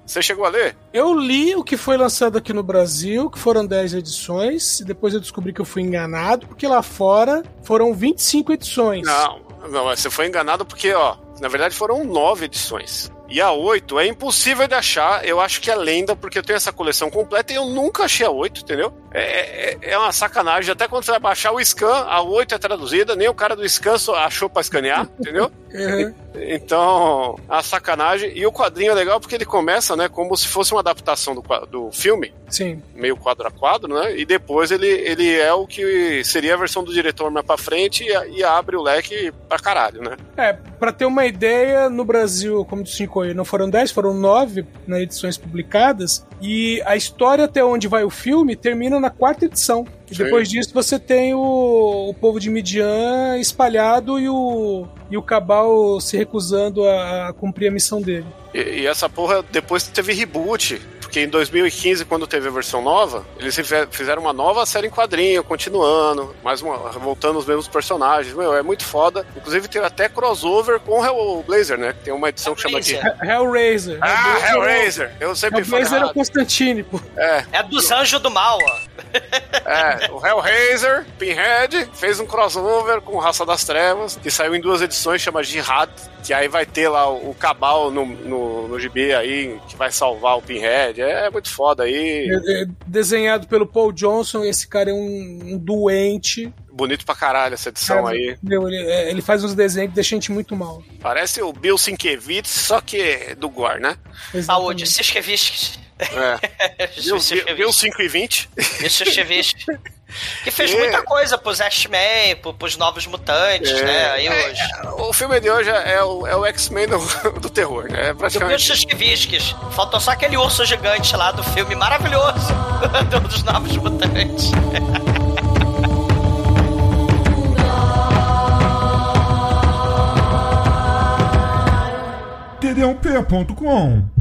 Você chegou a ler? Eu li o que foi lançado aqui no Brasil, que foram 10 edições, e depois eu descobri que eu fui enganado, porque lá fora foram 25 edições. Não, não, você foi enganado porque, ó, na verdade foram 9 edições. E a 8 é impossível de achar. Eu acho que é lenda, porque eu tenho essa coleção completa e eu nunca achei a 8, entendeu? É, é, é, é uma sacanagem. Até quando você vai baixar o scan, a 8 é traduzida, nem o cara do scan achou pra escanear, entendeu? Uhum. Então, a sacanagem. E o quadrinho é legal porque ele começa, né, como se fosse uma adaptação do, do filme. Sim. Meio quadro a quadro, né? E depois ele, ele é o que seria a versão do diretor mais pra frente e, e abre o leque pra caralho, né? É, pra ter uma ideia, no Brasil, como de foi, não foram 10, foram 9 né, edições publicadas. E a história até onde vai o filme termina na quarta edição. E depois disso você tem o, o povo de Midian espalhado e o, e o Cabal se recusando a, a cumprir a missão dele. E, e, essa porra depois teve reboot. Porque em 2015, quando teve a versão nova, eles fizeram uma nova série em quadrinho, continuando, mais uma, voltando os mesmos personagens. Meu, é muito foda. Inclusive tem até crossover com o Hellblazer, né? Tem uma edição que chama de. Hellraiser. Ah, Hellraiser! Eu sempre falo. Hellraiser é o Constantine, pô. É. É dos anjos do mal, ó. É, o Hellraiser, Pinhead, fez um crossover com Raça das Trevas, que saiu em duas edições, chama Jihad, que aí vai ter lá o, Cabal no, no, no gibi aí, que vai salvar o Pinhead. É, é muito foda aí. É, é desenhado pelo Paul Johnson, esse cara é um, um doente. Bonito pra caralho essa edição É, aí. Meu, ele, é, ele faz uns desenhos que deixam a gente muito mal. Parece o Bill Sienkiewicz, só que do Gore, né? Saúde, Sienkiewicz. É. Bill 5 e 20. Sienkiewicz. Que fez É. muita coisa pros X-Men, pro- pros Novos Mutantes, É. né? Aí É, hoje. O filme de hoje é o, é o X-Men do, do terror, né? É praticamente. Faltou só aquele urso gigante lá do filme maravilhoso dos Novos Mutantes. td1p.com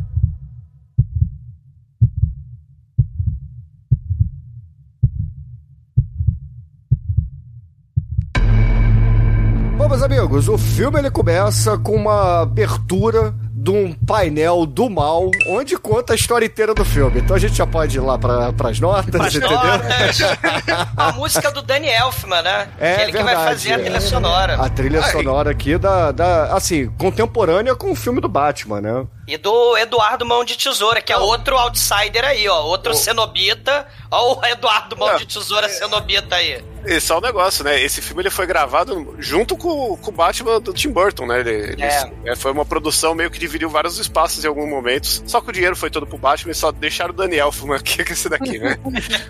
Bom, meus amigos, o filme ele começa com uma abertura de um painel do mal, onde conta a história inteira do filme. Então a gente já pode ir lá para as notas, Pras entendeu? notas. a música do Danny Elfman, né? É que ele que vai verdade, fazer a trilha sonora. A trilha Ai. sonora aqui da, da, assim, contemporânea com o filme do Batman, né? E do Eduardo Mão de Tesoura, que é outro outsider aí, ó. Outro cenobita. Ó o Eduardo Mão de Tesoura cenobita aí. Esse é o negócio, né? Esse filme ele foi gravado junto com, com o Batman do Tim Burton, né? Ele, eles- é, foi uma produção meio que dividiu vários espaços em alguns momentos. Só que o dinheiro foi todo pro Batman e só deixaram o Daniel Elfman aqui, que é esse daqui, né?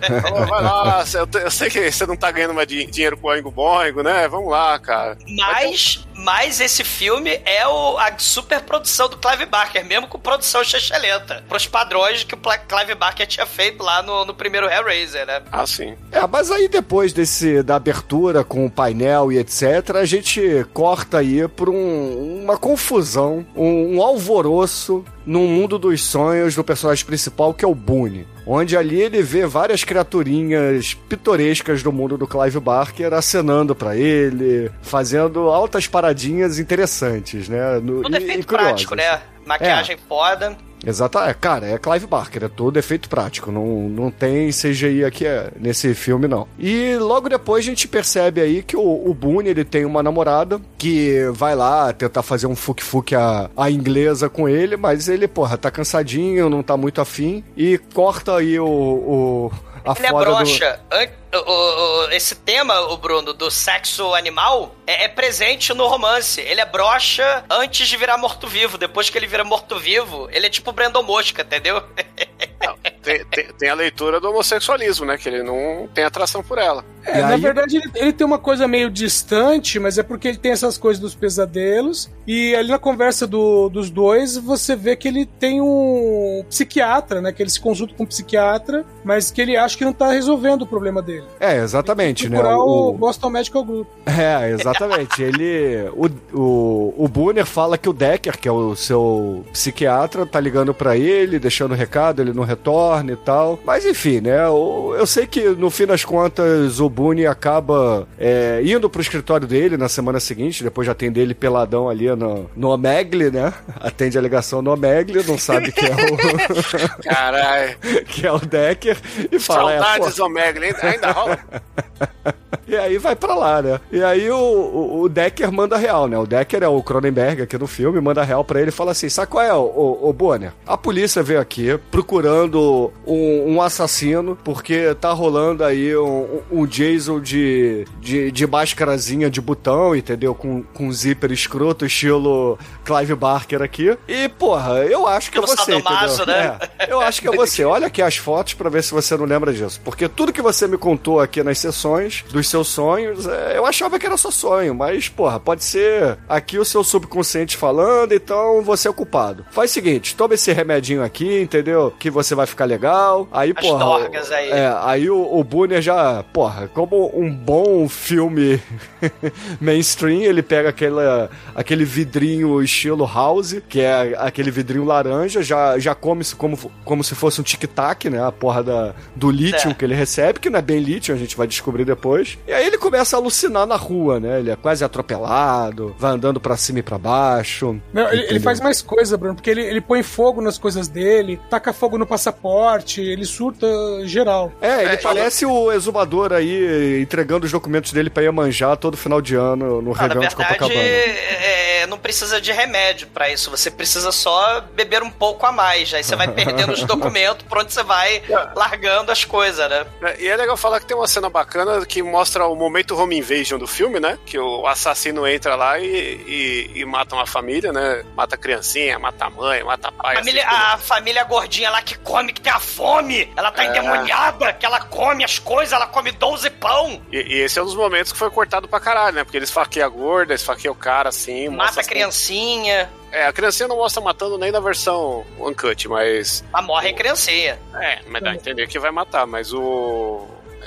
Então, vai lá, eu, eu sei que você não tá ganhando mais di- dinheiro com o Oingo Boingo, né? Vamos lá, cara. Mas, mas esse filme é o, a super produção do Clive Barker, mesmo com produção chechelenta. Pros padrões que o Clive Barker tinha feito lá no, no primeiro Hellraiser, né? Ah, sim. É, mas aí depois desse da abertura com o painel e etc, a gente corta aí por um- uma confusão, um, um alvoroço no mundo dos sonhos do personagem principal que é o Boone. Onde ali ele vê várias criaturinhas pitorescas do mundo do Clive Barker acenando pra ele, fazendo altas paradinhas interessantes, né? No, Tudo e- e efeito curiosas. prático, né? Maquiagem foda. Exato, é, cara, é Clive Barker, é todo efeito prático, não, não tem CGI aqui é, nesse filme, não. E logo depois a gente percebe aí que o, o Boone, ele tem uma namorada que vai lá tentar fazer um fuque-fuque a, a inglesa com ele, mas ele, porra, tá cansadinho, não tá muito afim, e corta aí o... o a Ele é do- broxa. An- o- o- esse tema, o Bruno, do sexo animal, é, é presente no romance. Ele é broxa antes de virar morto-vivo. Depois que ele vira morto-vivo, ele é tipo Brandon Mosca, entendeu? Tem, tem- tem a leitura do homossexualismo, né? Que ele não tem atração por ela. É, na verdade, ele, ele tem uma coisa meio distante, mas é porque ele tem essas coisas dos pesadelos. E ali na conversa do- dos dois, você vê que ele tem um psiquiatra, né? Que ele se consulta com um psiquiatra, mas que ele acha que não tá resolvendo o problema dele. É, exatamente, né? O... O, Boston Medical Group. É, exatamente. Ele. O, o, o Bunner fala que o Decker, que é o seu psiquiatra, tá ligando pra ele, deixando recado, ele não retorna e tal. Mas enfim, né? o- eu sei que no fim das contas o Bunny acaba é, indo pro escritório dele na semana seguinte, depois de atender ele peladão ali no, no Omegle, né? Atende a ligação no Omegle, não sabe que é o. Caralho. que é o Decker, e fala. é, Saudades do Omegle, ainda, rola. E aí vai pra lá, né? E aí o, o, o Decker manda real, né? O Decker é o Cronenberg aqui no filme, manda real pra ele e fala assim: sabe qual é, o, o, o Bonner? A polícia veio aqui procurando um, um assassino porque tá rolando aí um, um Jason de, de, de máscarazinha de botão, entendeu? Com, com zíper escroto, estilo Clive Barker aqui. E, porra, eu acho que é você, entendeu? né? É, eu acho que é você. Olha aqui as fotos pra ver se você não lembra disso. Porque tudo que você me contou aqui nas sessões dos seus sonhos, é, eu achava que era só sonho, mas, porra, pode ser aqui o seu subconsciente falando, então você é o culpado. Faz o seguinte, toma esse remedinho aqui, entendeu? Que você vai ficar legal. Aí, As porra. aí. É, aí o, o Bunner já, porra, como um bom filme mainstream, ele pega aquela, aquele vidrinho estilo house, que é aquele vidrinho laranja, já, já come como, como se fosse um tic-tac, né? A porra da, do lítio É. que ele recebe, que não é bem lítio, a gente vai descobrir depois. E aí ele começa a alucinar na rua, né? Ele é quase atropelado, vai andando pra cima e pra baixo. Não, ele, ele faz mais coisa, Bruno, porque ele, ele põe fogo nas coisas dele, taca fogo no passaporte, ele surta geral. É, ele parece o exumador aí entregando os documentos dele pra Iemanjá todo final de ano no na Réveillon de verdade, Copacabana. é, não precisa de remédio pra isso. Você precisa só beber um pouco a mais. Aí você vai perdendo os documentos por onde você vai largando as coisas, né? É, E é legal falar que tem uma cena bacana que mostra o momento home invasion do filme, né? Que o assassino entra lá e, e, e mata uma família, né? Mata a criancinha, mata a mãe, mata a pai. Família- assim, a família gordinha lá que come, que tem a fome. Ela tá É. endemoniada, que ela come as coisas, ela come 12 pão. E, e esse é um dos momentos que foi cortado pra caralho, né? Porque eles esfaqueiam a gorda, esfaqueiam o cara assim. Mata a criancinha. É, a criancinha não mostra matando nem na versão uncut, mas. Mas morre a criancinha. É, mas dá a entender que vai matar, mas o.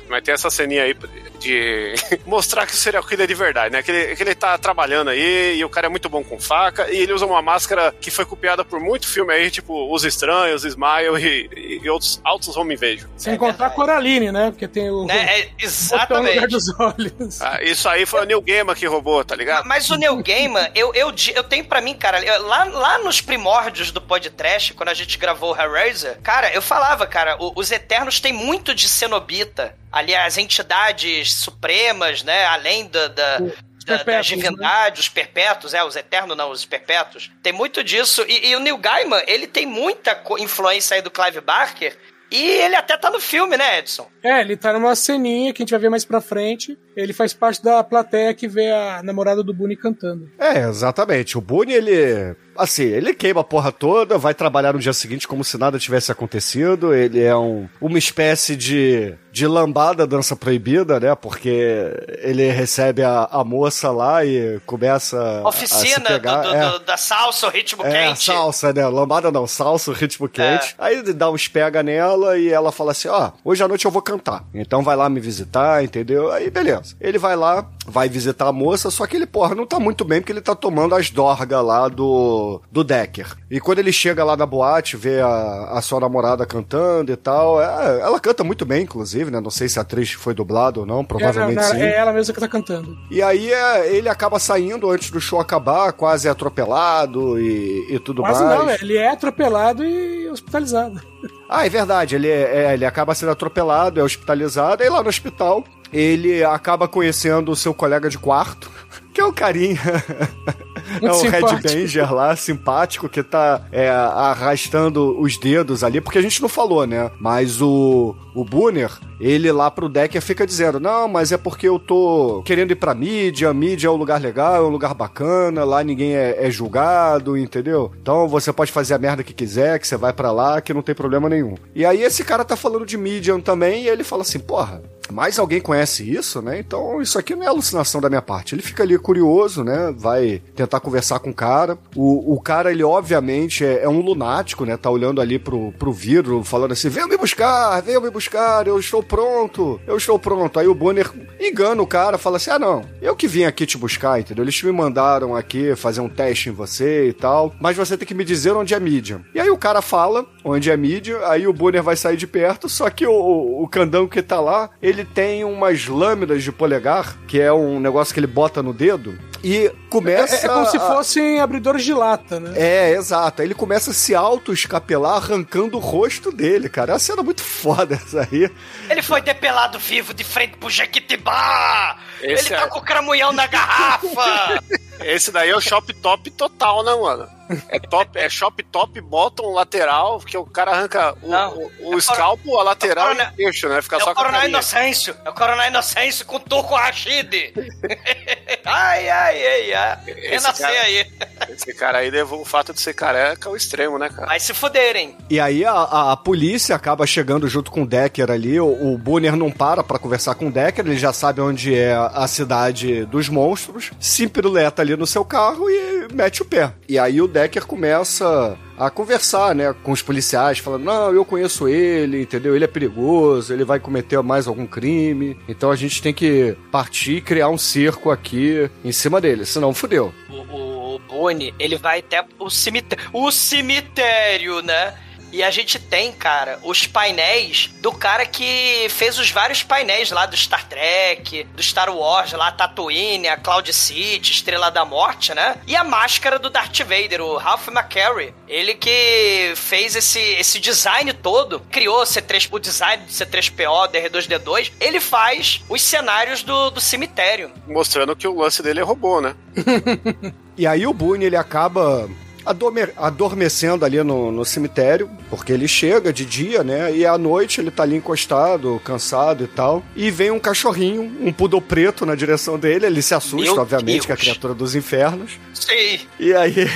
Mas tem essa ceninha aí de mostrar que o serial killer é de verdade, né? Que ele, que ele tá trabalhando aí e o cara é muito bom com faca e ele usa uma máscara que foi copiada por muito filme aí, tipo Os Estranhos, Smile e, e outros altos home invasion. Sem encontrar a Coraline, né? Porque tem o. Né? É, botão no lugar exatamente. dos olhos. Ah, isso aí foi o Neil Gaiman que roubou, tá ligado? Mas o Neil Gaiman, eu, eu, eu tenho pra mim, cara, eu- lá, lá nos primórdios do podcast, quando a gente gravou o Hellraiser, cara, eu falava, cara, o- os Eternos têm muito de cenobita. Ali, as entidades supremas, né, além da... da da, da perpétuos, divindade, os perpétuos, é, os eternos não, os perpétuos. Tem muito disso. E, e o Neil Gaiman, ele tem muita influência aí do Clive Barker. E ele até tá no filme, né, Edson? É, ele tá numa ceninha que a gente vai ver mais pra frente. Ele faz parte da plateia que vê a namorada do Boone cantando. É, exatamente. O Boone, ele. Assim, ele queima a porra toda, vai trabalhar no dia seguinte como se nada tivesse acontecido. Ele é um, uma espécie de, de lambada dança proibida, né? Porque ele recebe a, a moça lá e começa a se Oficina pegar. do- do- é. do- da salsa, o ritmo É, quente. salsa, né? Lambada não, salsa, o ritmo quente. É. Aí ele dá uns pega nela e ela fala assim: ó, hoje à noite eu vou cantar. Então vai lá me visitar, entendeu? Aí beleza. Ele vai lá, vai visitar a moça, só que ele, porra, não tá muito bem porque ele tá tomando as dorgas lá do, do Decker. E quando ele chega lá na boate, vê a, a sua namorada cantando e tal, é, ela canta muito bem, inclusive, né? Não sei se a atriz foi dublada ou não, provavelmente é, não, sim. é ela mesma que tá cantando. E aí é, ele acaba saindo antes do show acabar, quase atropelado e, e tudo Quase mais. não, ele é atropelado e hospitalizado. Ah, é verdade. Ele, é, ele acaba sendo atropelado, é hospitalizado, e lá no hospital ele acaba conhecendo o seu colega de quarto, que é o carinha É o Red simpático. Danger lá, simpático, que tá é, arrastando os dedos ali, porque a gente não falou, né? Mas o, o Bunner, ele lá pro Decker fica dizendo: Não, mas é porque eu tô querendo ir pra mídia, mídia é um lugar legal, é um lugar bacana, lá ninguém é, é julgado, entendeu? Então você pode fazer a merda que quiser, que você vai pra lá, que não tem problema nenhum. E aí esse cara tá falando de Medium também, e ele fala assim: Porra, mais alguém conhece isso, né? Então isso aqui não é alucinação da minha parte. Ele fica ali curioso, né? Vai tentar conversar com o cara. O, o cara, ele obviamente é, é um lunático, né? Tá olhando ali pro, pro vidro, falando assim: venham me buscar, venham me buscar, eu estou pronto, eu estou pronto. Aí o Bonner engana o cara, fala assim: ah, não, eu que vim aqui te buscar, entendeu? Eles me mandaram aqui fazer um teste em você e tal, mas você tem que me dizer onde é mídia. E aí o cara fala onde é mídia, aí o Bonner vai sair de perto, só que o, o, o candango que tá lá, ele tem umas lâminas de polegar, que é um negócio que ele bota no dedo, e começa. É, é como se a- fossem abridores de lata, né? É, exato. Aí ele começa a se auto-escapelar, arrancando o rosto dele, cara. É uma cena muito foda essa aí. Ele foi depelado vivo de frente pro Jequitibá! Esse Ele tá é- com o cramunhão na garrafa! Esse daí é o shop top total, né, mano? É top, é shop top, bottom lateral, que o cara arranca o, o, o scalpo, a lateral e o queixo, né? Fica É só o Coronel. Inocêncio! É o Coronel Inocêncio com o Turco Rashid! ai, ai, ai, ai. Renascer cara- aí. Esse cara aí levou o fato de ser careca ao extremo, né, cara? Vai se fuderem. E aí a, a- a polícia acaba chegando junto com o Decker ali. O, o Bonner não para pra conversar com o Decker, ele já sabe onde é a cidade dos monstros. Se piruleta ali no seu carro e mete o pé. E aí o Decker começa a conversar, né, com os policiais, falando: Não, eu conheço ele, entendeu? Ele é perigoso, ele vai cometer mais algum crime. Então a gente tem que partir e criar um cerco aqui em cima dele, senão fudeu. O, o, o Boone, ele vai até o cemitério. O cemitério, né? E a gente tem, cara, os painéis do cara que fez os vários painéis lá do Star Trek, do Star Wars, lá Tatooine, a Cloud City, Estrela da Morte, né? E a máscara do Darth Vader, o Ralph McQuarrie. Ele que fez esse, esse design todo, criou C3, o design do C3PO, DR2D2. Ele faz os cenários do, do cemitério. Mostrando que o lance dele é robô, né? E aí o Boone, ele acaba adorme- adormecendo ali no, no cemitério, porque ele chega de dia, né? E à noite ele tá ali encostado, cansado e tal. E vem um cachorrinho, um poodle preto na direção dele. Ele se assusta, Meu obviamente, Deus. que é a criatura dos infernos. Sim. E aí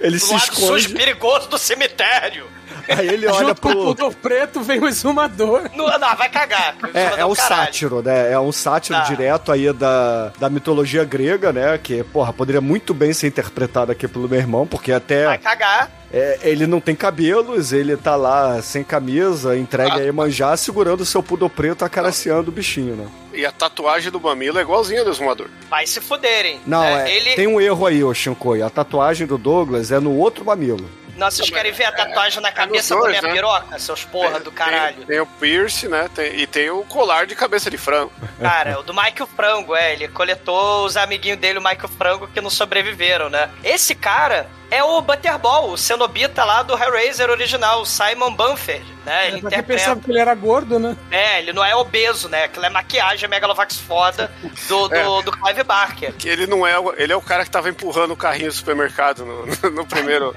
ele Do se lado esconde. perigoso do cemitério. Aí ele olha Junto com o pro. Poodle preto vem o exumador. Não, não, vai cagar. É, é um Caralho. sátiro, né? É um sátiro Tá. direto aí da, da mitologia grega, né? Que, porra, poderia muito bem ser interpretado aqui pelo meu irmão, porque até. Vai cagar. É, ele não tem cabelos, ele tá lá sem camisa, entregue Ah. a Iemanjá, segurando o seu pudor preto, acariciando o bichinho, né? E a tatuagem do mamilo é igualzinha do exumador. Vai se fuderem. Não, É, é, ele... tem um erro aí, ô Shinkoi. A tatuagem do Douglas é no outro mamilo. Nossa, vocês querem ver a tatuagem na cabeça nos da minha né? piroca, seus porra do caralho? Tem, tem o pierce, né? Tem- e tem o colar de cabeça de frango. Cara, o do Michael Frango, é, ele coletou os amiguinhos dele, o Michael Frango, que não sobreviveram, né? Esse cara é o Butterball, o cenobita lá do Hellraiser original, o Simon Bamford, né? Ele Pra quem interpreta... pensava que ele era gordo, né? É, ele não é obeso, né? Aquilo é maquiagem Megalovax foda do, do, É. do Clive Barker. Que ele não é. o- Ele é o cara que tava empurrando o carrinho do supermercado no, no primeiro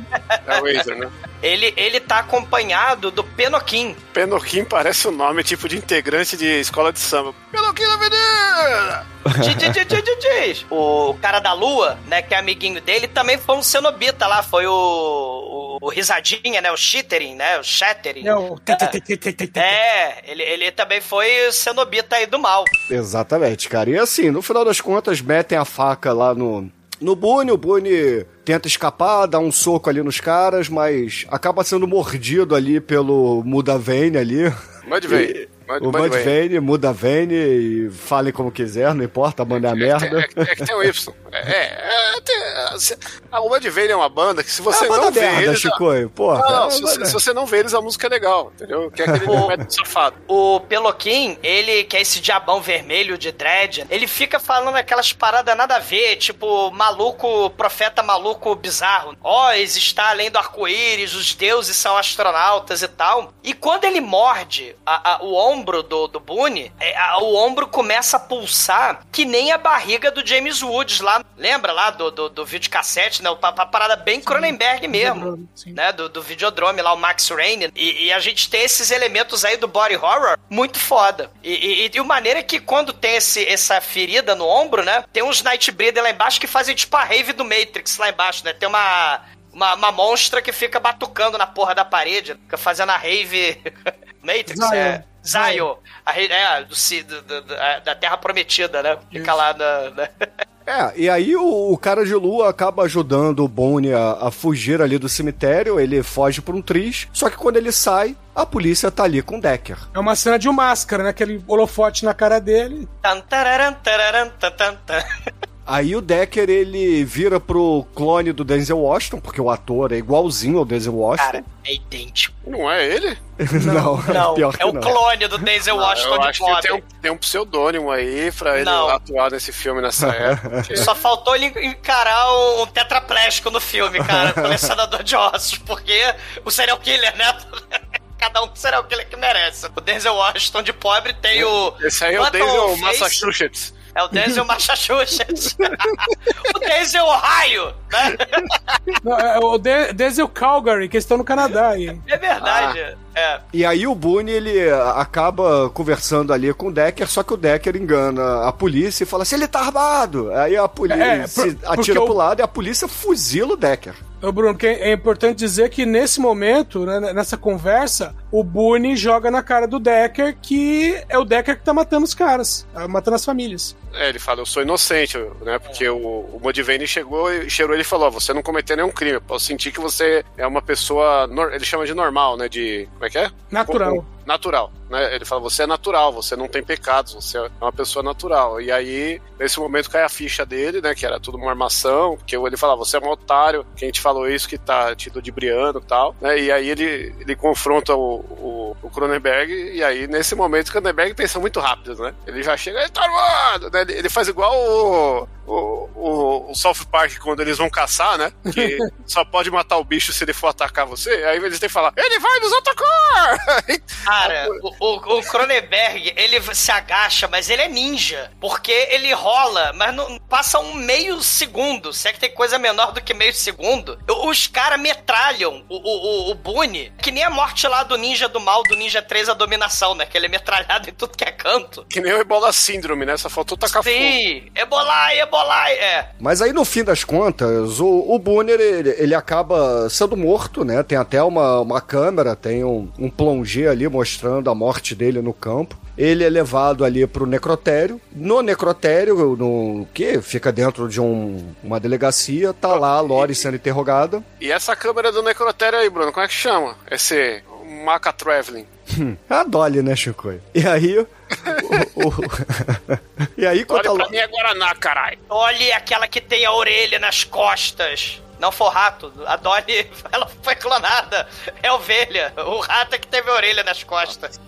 Hellraiser, né? Ele, ele tá acompanhado do Penoquim. Penoquim parece o nome tipo de integrante de escola de samba. Penoquim na avenida! O cara da lua, né, que é amiguinho dele, também foi um cenobita lá, foi o, o, Risadinha, né, o Shittering, né, o Shattering. É o... É, ele, ele também foi o cenobita aí do mal. Exatamente, cara. E assim, no final das contas, metem a faca lá no. No Boone, o Boone tenta escapar, dá um soco ali nos caras, mas acaba sendo mordido ali pelo Mudavane ali. Mudvayne. Mud- O Mudvayne. Mudvayne, Mudavane, e falem como quiser, não importa, a banda é a merda. É, é que tem o Y. É, é, tem- se- a Mudvayne é uma banda que se você É não vê merda, eles... Chicoio, porra. Não, É não, se, se você não vê eles, a música é legal, entendeu? Que é aquele O- método safado. O Peloquim, ele, que é esse diabão vermelho de dread, ele fica falando aquelas paradas nada a ver, tipo, maluco, profeta maluco bizarro. Ó, está além do arco-íris, os deuses são astronautas e tal. E quando ele morde a- a- o ombro do, do Boone, é, a- o ombro começa a pulsar que nem a barriga do James Woods lá. Lembra lá do, do, do videocassete, né? Uma, uma parada bem Cronenberg mesmo. Né? Do, do videodrome lá, o Max Rain. E, e a gente tem esses elementos aí do body horror muito foda. E, e, e o maneiro é que quando tem esse, essa ferida no ombro, né? Tem uns Nightbreeder lá embaixo que fazem tipo a rave do Matrix lá embaixo, né? Tem uma uma, uma monstra que fica batucando na porra da parede, fica fazendo a rave. Matrix, Zion. é. Zion. A é, do, do- da Terra Prometida, né? Fica lá na. na- É, e aí o, o cara de lua acaba ajudando o Bonnie a, a fugir ali do cemitério, ele foge pra um tris, só que quando ele sai, a polícia tá ali com o Decker. É uma cena de um máscara, né? Aquele holofote na cara dele. Tan, tararam, tararam, tan, tan, tan. Aí o Decker, ele vira pro clone do Denzel Washington, porque o ator é igualzinho ao Denzel Washington. Cara, é idêntico. Não é ele? não, Não, pior que é o não. clone do Denzel Não, Washington eu de acho que pobre. tem um, tem um pseudônimo aí pra ele Não. atuar nesse filme nessa época. Só faltou ele encarar um tetraplégico no filme, cara, colecionador de ossos, porque o serial killer, né? Cada um com o serial killer que merece. O Denzel Washington de pobre tem o. Esse aí é o Denzel Face. Massachusetts. É o Denzel Massachusetts. o Denzel Ohio, né? Não, é o De Denzel Calgary, que eles estão no Canadá aí. É verdade. É. E aí o Boone, ele acaba conversando ali com o Decker, só que o Decker engana a polícia e fala assim, ele tá armado! Aí a polícia É, por- atira o- pro lado e a polícia fuzila o Decker. Ô Bruno, é importante dizer que nesse momento, né, nessa conversa, o Boone joga na cara do Decker que é o Decker que tá matando os caras, tá matando as famílias. É, ele fala, eu sou inocente, né? Porque o, o Modivane chegou e cheirou ele e falou: você não cometeu nenhum crime. Eu posso sentir que você é uma pessoa. Ele chama de normal, né? De. Como é que é? Natural. Natural, né? Ele fala, você é natural, você não tem pecados, você é uma pessoa natural. E aí, nesse momento, cai a ficha dele, né? Que era tudo uma armação, porque ele fala, você é um otário, quem te falou isso que tá te ludibriando e tal, né? E aí ele, ele confronta o, o, o Cronenberg, e aí, nesse momento, o Cronenberg pensa muito rápido, né? Ele já chega, ele tá armado, né? Ele, ele faz igual o, o, o, o South Park quando eles vão caçar, né? Que só pode matar o bicho se ele for atacar você. Aí eles têm que falar, ele vai nos atacar! Cara, o, o, Cronenberg, ele se agacha, mas ele é ninja. Porque ele rola, mas não passa um meio segundo. Se é que tem coisa menor do que meio segundo. Os caras metralham o, o, o, o Boone, que nem a morte lá do ninja do mal, do Ninja 3, a dominação, né? Que ele é metralhado em tudo que é canto. Que nem o Ebola Síndrome, né? Só faltou tacar fogo. Sim, ebolai, ebolai, é. Mas aí, no fim das contas, o, o Bonner, ele, ele acaba sendo morto, né? Tem até uma, uma câmera, tem um, um plongé ali mostrando a morte dele no campo. Ele é levado ali pro necrotério. No necrotério, no que fica dentro de um- uma delegacia, tá lá a Lori sendo interrogada. E essa câmera do necrotério aí, Bruno, como é que chama? Esse Maca Traveling. A Dolly, né, Chico? E aí. o- o- e aí, quando Olha a pra mim é Guaraná, caralho. Olha aquela que tem a orelha nas costas. Não foi o rato. A Dolly, ela foi clonada. É ovelha. O rato é que teve a orelha nas costas.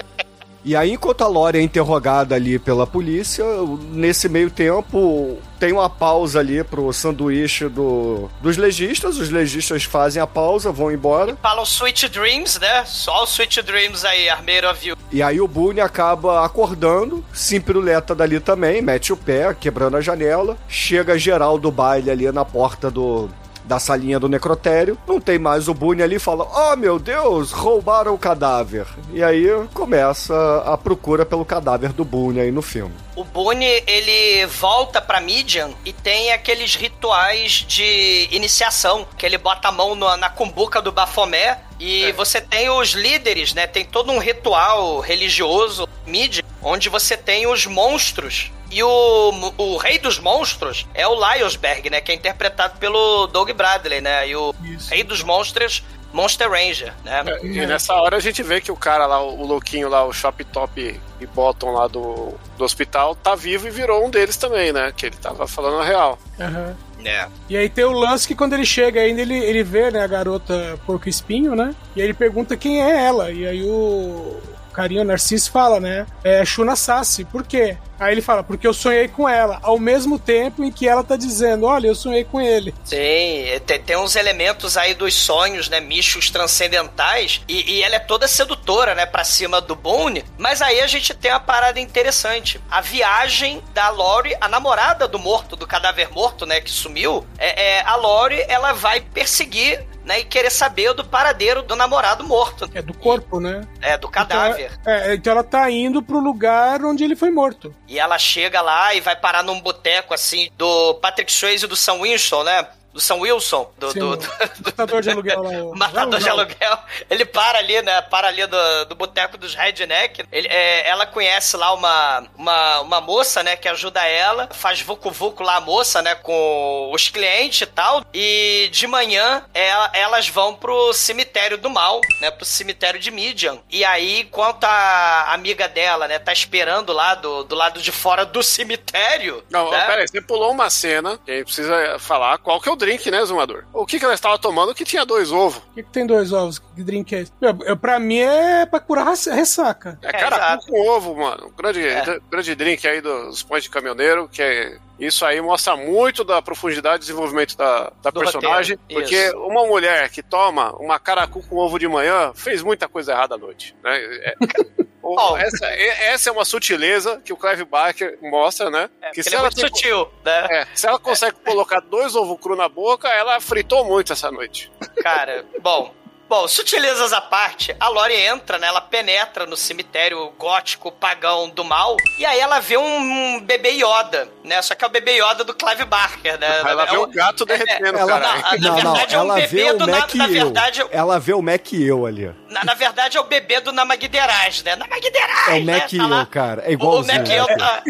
E aí, enquanto a Lori é interrogada ali pela polícia, nesse meio tempo tem uma pausa ali pro sanduíche do, dos legistas. Os legistas fazem a pausa, vão embora. Falam Sweet Dreams, né? Só o Sweet Dreams aí, Armeiro viu. E aí o Boone acaba acordando, se empiruleta dali também, mete o pé, quebrando a janela. Chega geral do baile ali na porta do, da salinha do necrotério. Não tem mais o Boone ali e fala: Oh meu Deus, roubaram o cadáver. E aí começa a procura pelo cadáver do Boone aí no filme. O Boone, ele volta pra Midian e tem aqueles rituais de iniciação, que ele bota a mão na, na cumbuca do Bafomé e você tem os líderes, né? Tem todo um ritual religioso, Midian, onde você tem os monstros. E o, o rei dos monstros é o Lyosberg, né? Que é interpretado pelo Doug Bradley, né? E o rei dos monstros, Monster Ranger, né? E nessa hora a gente vê que o cara lá, o louquinho lá, o Shop Top e Bottom lá do, do hospital, tá vivo e virou um deles também, né? Que ele tava falando a real. Aham. É. E aí tem o lance que quando ele chega ainda, ele, ele vê, né, a garota porco espinho, né? E aí ele pergunta quem é ela. E aí o carinha, o Narciso, fala, né? É Shuna Sassi. Por quê? Aí ele fala, porque eu sonhei com ela, ao mesmo tempo em que ela tá dizendo, olha, eu sonhei com ele. Sim, tem, tem uns elementos aí dos sonhos, né, michos transcendentais, e, e ela é toda sedutora, né, pra cima do Boone, mas aí a gente tem uma parada interessante. A viagem da Lori, a namorada do morto, do cadáver morto, né, que sumiu, é, é a Lori, ela vai perseguir né, e querer saber do paradeiro do namorado morto. É do corpo, né? É, do cadáver. Então, é, então ela tá indo pro lugar onde ele foi morto. E ela chega lá e vai parar num boteco, assim, do Patrick Swayze e do Sam Winston, né? Do São Wilson, do, Sim, do, do, matador de aluguel lá. o- Matador de aluguel. Ele para ali, né? Para ali do, do boteco dos redneck. Ele, é, ela conhece lá uma, uma, uma moça, né? Que ajuda ela. Faz vucu-vucu lá a moça, né? Com os clientes e tal. E de manhã ela- elas vão pro cemitério do mal, né? Pro cemitério de Midian. E aí, enquanto a amiga dela, né? Tá esperando lá do, do lado de fora do cemitério. Não, né? pera aí, você pulou uma cena, e aí precisa falar qual que é o drink, né, Zumador? O que, que ela estava tomando que tinha dois ovos? Por que, que tem dois ovos? Que drink é esse? Meu, eu, pra mim é pra curar res- ressaca. É, caracu com ovo, mano. Grande, grande drink aí dos pães de caminhoneiro, que é. Isso aí mostra muito da profundidade e desenvolvimento da, da Do personagem. roteiro, Porque isso. uma mulher que toma uma caracu com ovo de manhã fez muita coisa errada à noite. Né? É- o- essa, é- essa é uma sutileza que o Clive Barker mostra, né? que porque ele é muito tem- sutil, né? É, se ela consegue colocar dois ovos cru na boca, ela fritou muito essa noite. Cara, bom. Bom, sutilezas à parte, a Lori entra, né? Ela penetra no cemitério gótico pagão do mal. E aí ela vê um bebê Yoda, né? Só que é o bebê Yoda do Clive Barker, né? Ela é vê um- o gato derretendo, Ela, cara. na não, não, verdade é um ela bebê o do na- Mac na e eu. verdade, eu- Ela vê o Mac e eu ali. Na, na verdade é o bebê do Namagideraz, né? Namagideraz! É o Mac e né? Lá. eu, cara. É O igualzinho. Mac e eu né? tá...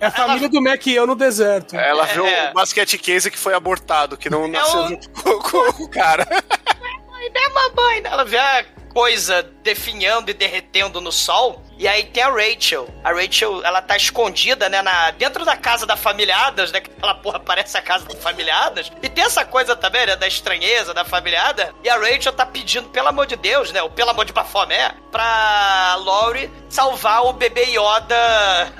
É a família do Mac e eu no deserto. Ela vê É. o basquete case que foi abortado, que não É nasceu o- junto com, com o cara. Mãe, né, mamãe? Ela vê a coisa definhando e derretendo no sol. E aí tem a Rachel. A Rachel, ela tá escondida, né, na, dentro da casa da Familiadas, né? Que aquela porra parece a casa da Familiadas. E tem essa coisa também, né, da estranheza da Familiada. E a Rachel tá pedindo, pelo amor de Deus, né? Ou pelo amor de Bafomé, pra Laurie salvar o bebê Yoda.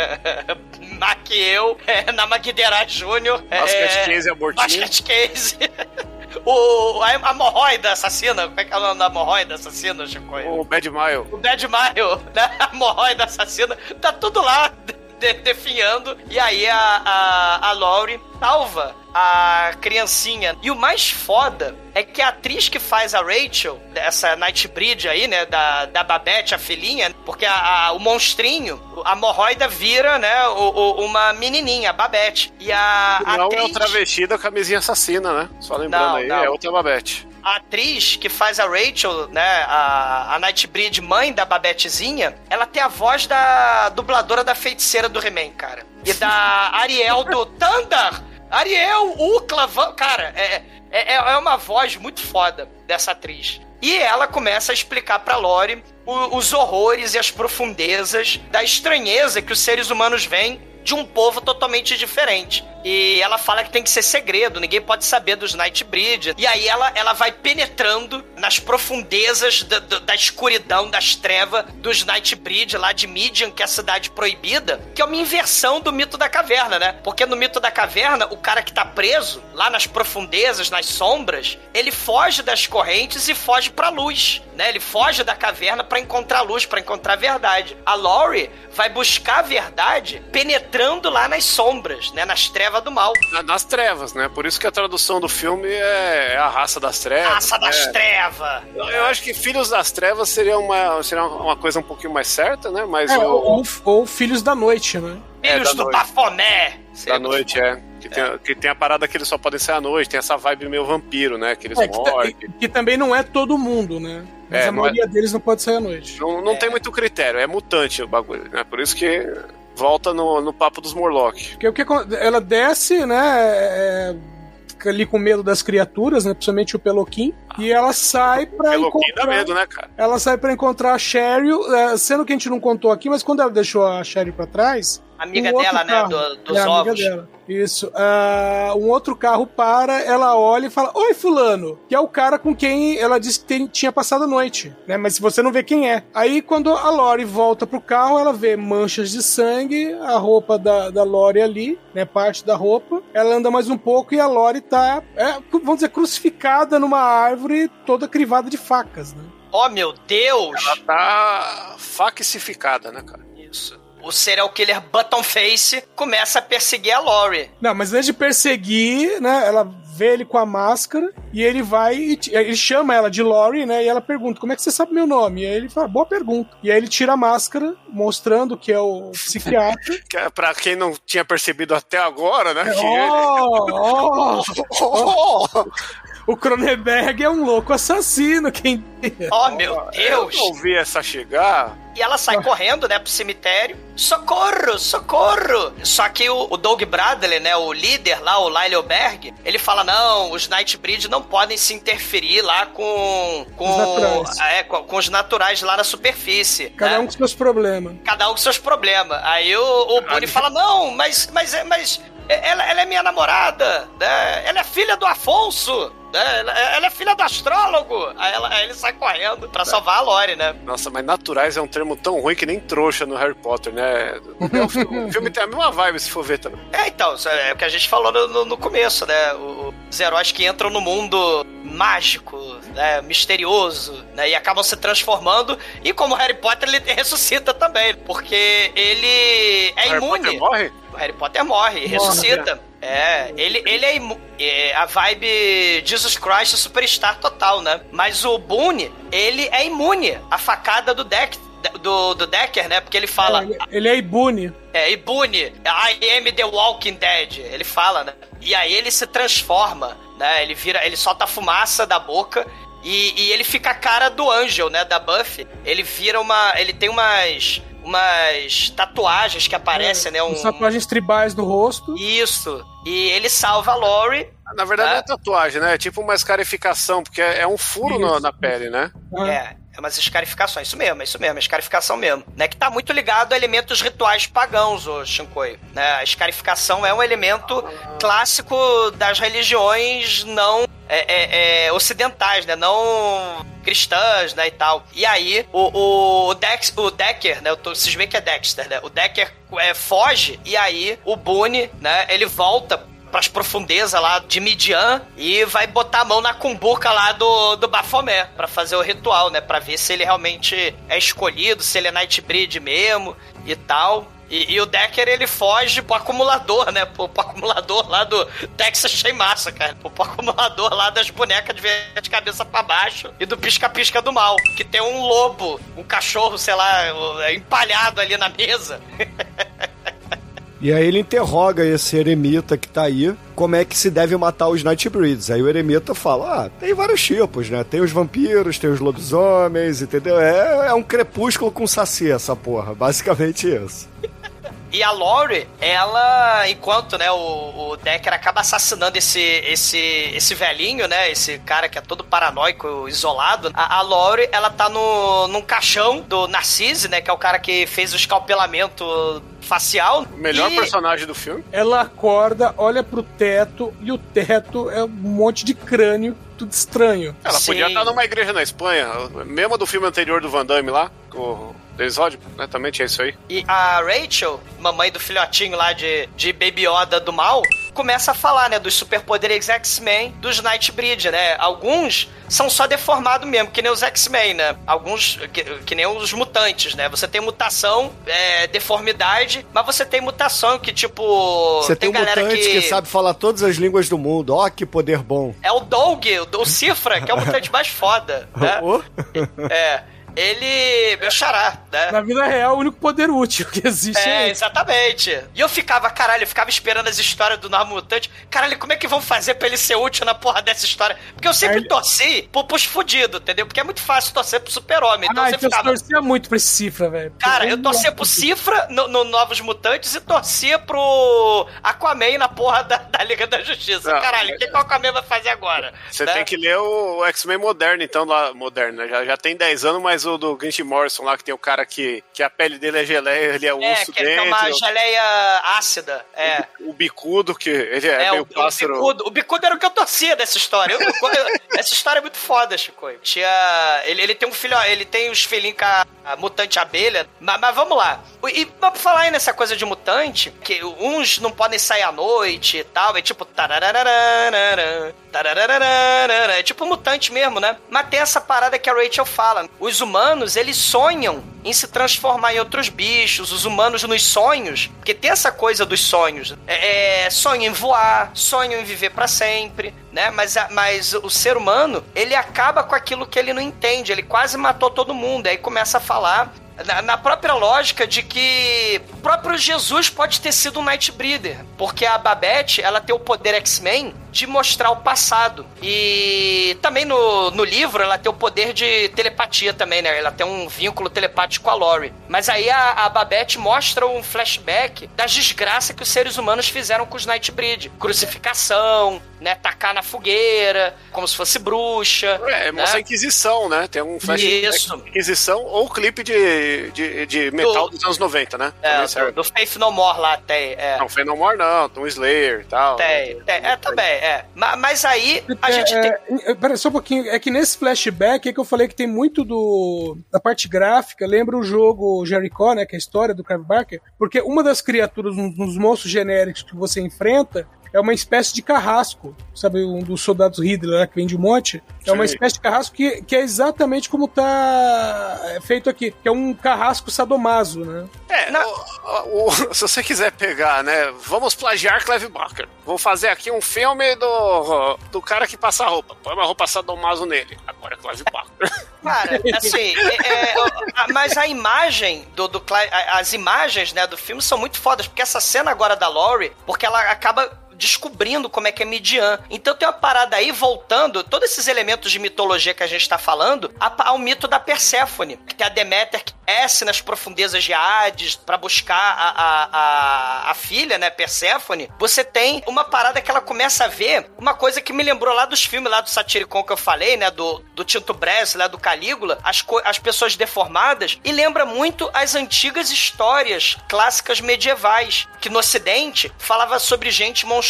Mac eu, é, na Magdera Júnior. Basket é, case abortinho. Basket case. O, a, hemorroida assassina, como é que é o nome da hemorroida assassina, Chico? O Bad Mile. O Dead Mile, né? A hemorroida assassina, tá tudo lá de- definhando. E aí a, a, a Laurie salva a criancinha. E o mais foda é que a atriz que faz a Rachel, essa Nightbreed aí, né, da, da Babette, a filhinha, porque a, a- o monstrinho, a hemorroida vira, né, o, o- uma menininha, a Babette. E a, a Não atriz... é o travesti da camisinha assassina, né? Só lembrando Não, aí, não. é outra Babette. A atriz que faz a Rachel, né, a, a Nightbreed, mãe da Babettezinha, ela tem a voz da dubladora da feiticeira do He-Man, cara. E da Ariel do Thunder. Ariel, Ucla, Van... Cara, é, é, é uma voz muito foda dessa atriz. E ela começa a explicar pra Lori o- os horrores e as profundezas da estranheza que os seres humanos veem de um povo totalmente diferente. E ela fala que tem que ser segredo, ninguém pode saber dos Nightbreed. E aí ela, ela vai penetrando nas profundezas da, da- da escuridão, das trevas dos Nightbreed lá de Midian, que é a cidade proibida, que é uma inversão do mito da caverna, né? Porque no mito da caverna, o cara que tá preso lá nas profundezas, nas sombras, ele foge das correntes e foge pra luz, né? Ele foge da caverna pra encontrar luz, pra encontrar verdade. A Laurie vai buscar a verdade penetrando lá nas sombras, né? Nas trevas do mal. Nas trevas, né? Por isso que a tradução do filme é, é a raça das trevas. Raça das né? trevas! Eu, eu acho que Filhos das Trevas seria uma, seria uma coisa um pouquinho mais certa, né? Mas É, o, ou, ou Filhos da Noite, né? Filhos da do noite. Bafomé! da noite, é. Que tem, que tem a parada que eles só podem ser à noite, tem essa vibe meio vampiro, né? Que eles É, que, morrem. que também não é todo mundo, né? Mas É, a não maioria deles não pode sair à noite. Não, não tem muito critério, é mutante o bagulho, né? Por isso que volta no, no papo dos Morlock. Porque o que acon- ela desce, né? é, fica ali com medo das criaturas, né? Principalmente o Peloquim. E ela sai pra Peloquim encontrar. dá medo, né, cara? Ela sai pra encontrar a Cheryl, é, sendo que a gente não contou aqui, mas quando ela deixou a Cheryl pra trás, Amiga Um dela, né? do- dos É, amiga ovos. dela. Isso. Ah, um outro carro para, ela olha e fala: Oi, Fulano, que é o cara com quem ela disse que tem- tinha passado a noite, né? Mas se você não vê quem é. Aí, quando a Lori volta pro carro, ela vê manchas de sangue, a roupa da, da Lori ali, né? Parte da roupa. Ela anda mais um pouco e a Lori tá, é, vamos dizer, crucificada numa árvore toda crivada de facas, né? Oh, meu Deus! Ela tá facificada, né, cara? Isso. O serial killer Button Face começa a perseguir a Lori. Não, mas antes de perseguir, né, ela vê ele com a máscara e ele vai e ele chama ela de Lori, né, e ela pergunta: "Como é que você sabe meu nome?" E aí ele fala: "Boa pergunta". E aí ele tira a máscara, mostrando que é o psiquiatra. Que é pra quem não tinha percebido até agora, né? que- Oh, oh, oh. O Cronenberg é um louco assassino, quem Oh, meu Eu Deus! não vi essa chegar. E ela sai correndo, né, pro cemitério. Socorro, socorro! Só que o, o Doug Bradley, né, o líder lá, o Lyle Berg, ele fala: não, os Nightbreed não podem se interferir lá com. com, Os naturais. é, com, com os naturais lá na superfície. Cada né? um com seus problemas. Cada um com seus problemas. Aí o, o Boone fala: não, mas, mas, é- mas ela, ela é minha namorada, né? Ela é filha do Afonso. né? Ela, ela é filha do astrólogo. Aí, ela- aí ele sai correndo pra salvar a Lori, né? Nossa, mas naturais é um termo tão ruim que nem trouxa no Harry Potter, né? O filme, tem a mesma vibe se for ver também. É, então, é o que a gente falou no, no- começo, né? O- Os heróis que entram no mundo mágico, né? misterioso, né? E acabam se transformando. E como Harry Potter, ele ressuscita também. Porque ele é Harry imune. Potter morre? O Harry Potter morre, ressuscita. É, ele, ele é, é a vibe Jesus Christ Superstar total, né? Mas o Boone, ele é imune à facada do Deck. Do, do Decker, né? Porque ele fala. Ele, ele é Ibune. É, Ibune, I am the Walking Dead. Ele fala, né? E aí ele se transforma, né? Ele vira, ele solta a fumaça da boca e, e ele fica a cara do Angel, né? Da Buffy. Ele vira uma. Ele tem umas. Umas tatuagens que aparecem, né? Um, tatuagens tribais no rosto. Isso. E ele salva a Lori. Na verdade, Ah. não é tatuagem, né? É tipo uma escarificação, porque é é um furo Isso. na pele, né? É, é umas escarificações. Isso mesmo, é isso mesmo, é escarificação mesmo. Né, que tá muito ligado a elementos rituais pagãos, o Shinkoi. Né, a escarificação é um elemento clássico das religiões não é, é, é, ocidentais, né? Não cristãs, né, e tal. E aí, o, o, Dex, o Decker, né? Eu tô, vocês veem que é Dexter, né? O Decker é, foge, e aí o Boone, né? Ele volta pras profundezas lá de Midian e vai botar a mão na cumbuca lá do, do Baphomet pra fazer o ritual, né? Pra ver se ele realmente é escolhido, se ele é Nightbreed mesmo e tal. E, e o Decker, ele foge pro acumulador, né? Pro, pro acumulador lá do Texas Chain Massacre. Pro, pro acumulador lá das bonecas de, de cabeça pra baixo e do pisca-pisca do mal. Que tem um lobo, um cachorro, sei lá, empalhado ali na mesa. E aí ele interroga esse eremita que tá aí, como é que se deve matar os Nightbreeds. Aí o eremita fala, ah, tem vários tipos, né? Tem os vampiros, tem os lobisomens, entendeu? É, é um crepúsculo com saci essa porra, basicamente isso. E a Lori, ela, enquanto, né, o, o Decker acaba assassinando esse, esse, esse velhinho, né, esse cara que é todo paranoico, isolado, a, a Lori, ela tá no, num caixão do Narcisse, né, que é o cara que fez o escalpelamento facial. O melhor e... personagem do filme. Ela acorda, olha pro teto e o teto é um monte de crânio, tudo estranho. Ela Sim. podia estar numa igreja na Espanha, mesmo do filme anterior do Van Damme lá, o Rodman, né? Também tinha isso aí. E a Rachel, mamãe do filhotinho lá de, de Baby Yoda do mal, começa a falar, né, dos superpoderes X-Men, dos Nightbreed, né? Alguns são só deformados mesmo, que nem os X-Men, né? Alguns, que, que nem os mutantes, né? Você tem mutação, é, deformidade, mas você tem mutação que, tipo... Você tem, um galera mutante que... sabe falar todas as línguas do mundo. Ó, que poder bom. É o Doug, o, o Cifra, que é o mutante mais foda, né? É... Ele. Meu xará, né? Na vida real, o único poder útil que existe É, é exatamente. E eu ficava, caralho, eu ficava esperando as histórias do Novo Mutante. Caralho, como é que vão fazer pra ele ser útil na porra dessa história? Porque eu sempre Aí- torci pro, pros fudidos, entendeu? Porque é muito fácil torcer pro super-homem. Então ah, você então você ficava. torcia muito pra esse cifra, velho. Cara, eu torcia pro Cifra no, no Novos Mutantes e torcia pro Aquaman na porra da, da Liga da Justiça. Não, Caralho, o que, que o Aquaman vai fazer agora? Você Né? tem que ler o X-Men moderno, então, lá, moderno, né? Já, já tem 10 anos, mas o do Grant Morrison lá, que tem o cara que, que a pele dele é geleia, ele é É, urso que ele dentro. tem uma geleia ácida. É. O bicudo, que ele é, É, meio o, o, pássaro. bicudo, o bicudo era o que eu torcia dessa história. Eu- eu- essa história é muito foda, Chico. Tinha. Ele, ele tem um filho, ele tem os filhinhos com a, a mutante abelha. Mas, mas vamos lá. E pra falar aí nessa coisa de mutante, que uns não podem sair à noite e tal, é tipo. É tipo mutante mesmo, né? Mas tem essa parada que a Rachel fala. Os humanos, eles sonham em se transformar em outros bichos, os humanos nos sonhos, porque tem essa coisa dos sonhos. É, é, sonham em voar, sonham em viver pra sempre, né? Mas, mas o ser humano, ele acaba com aquilo que ele não entende, ele quase matou todo mundo, aí começa a falar na, na própria lógica de que o próprio Jesus pode ter sido um Nightbreeder, porque a Babette, ela tem o poder X-Men de mostrar o passado. E também no, no livro ela tem o poder de telepatia também, né? Ela tem um vínculo telepático com a Lori. Mas aí a, a Babette mostra um flashback das desgraças que os seres humanos fizeram com os Nightbreed. Crucificação, né? Tacar na fogueira, como se fosse bruxa. É, mostra né? a Inquisição, né? Tem um flash Isso. Inquisição ou clipe de, de, de metal Do- dos anos 90, né? É, do, do Faith No More lá tem. É. Não, Fey No More não, um Slayer e tal. Tem, tem. É, também, é. Ma- Mas, aí, a É, gente é, tem. é, Pera só um pouquinho. É que nesse flashback é que eu falei que tem muito do da parte gráfica. Lembra o jogo Jericho, né? Que é a história do Clive Barker. Porque uma das criaturas, um dos monstros genéricos que você enfrenta é uma espécie de carrasco. Sabe, um dos soldados Hitler lá que vem de um monte? É uma Sim. espécie de carrasco que, que é exatamente como tá é, feito aqui. Que é um carrasco sadomaso, né? É, o- o- se você quiser pegar, né? Vamos plagiar Clive Barker. Vou fazer aqui um filme do, do cara que passa roupa. Põe uma roupa sadomaso nele. Agora é Clive Barker. Cara, assim, é- é, mas a imagem do, do a- as imagens, né, do filme são muito fodas, porque essa cena agora da Laurie, porque ela acaba descobrindo como é que é Midian. Então tem uma parada aí voltando, todos esses elementos de mitologia que a gente tá falando, ao mito da Perséfone, que tem a Deméter que desce nas profundezas de Hades pra buscar a, a, a, a filha, né, Perséfone. Você tem uma parada que ela começa a ver, uma coisa que me lembrou lá dos filmes lá do Satiricon que eu falei, né, do, do Tinto Bress, lá do Calígula, as, as pessoas deformadas, e lembra muito as antigas histórias clássicas medievais, que no Ocidente falava sobre gente monstruosa,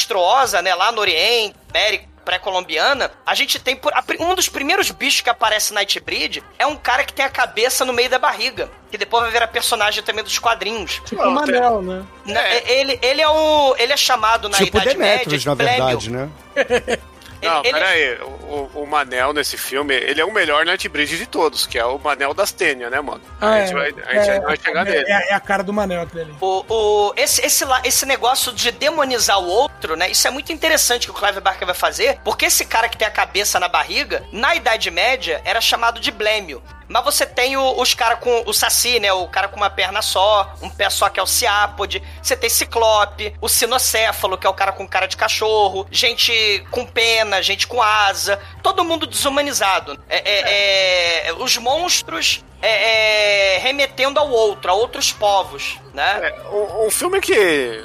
né, lá no Oriente, América, pré-colombiana, a gente tem por- a um dos primeiros bichos que aparece na Nightbreed é um cara que tem a cabeça no meio da barriga, que depois vai virar personagem também dos quadrinhos. Tipo um anel, né? Na- Ele, ele é o ele é chamado na tipo Idade Média Demetrius, de na verdade, né? Não, ele- peraí. O, o- o Manel nesse filme, ele é o melhor Nightbreed de todos, que é o Manel das Tênia, né, mano? Ah, a gente, vai, a gente ainda vai chegar é, nele. é- é a cara do Manel aquele ali. O, o, esse, esse, lá- esse negócio de demonizar o outro, né? Isso é muito interessante que o Clive Barker vai fazer, porque esse cara que tem a cabeça na barriga, na Idade Média, era chamado de blêmio. Mas você tem o- os caras com o Saci, né? O cara com uma perna só, um pé só que é o Ciápode. Você tem Ciclope, o Sinocéfalo, que é o cara com cara de cachorro, gente com pena, gente com asa, todo mundo desumanizado. É, é- é- os monstros é, é, remetendo ao outro, a outros povos, né? Um, um filme que.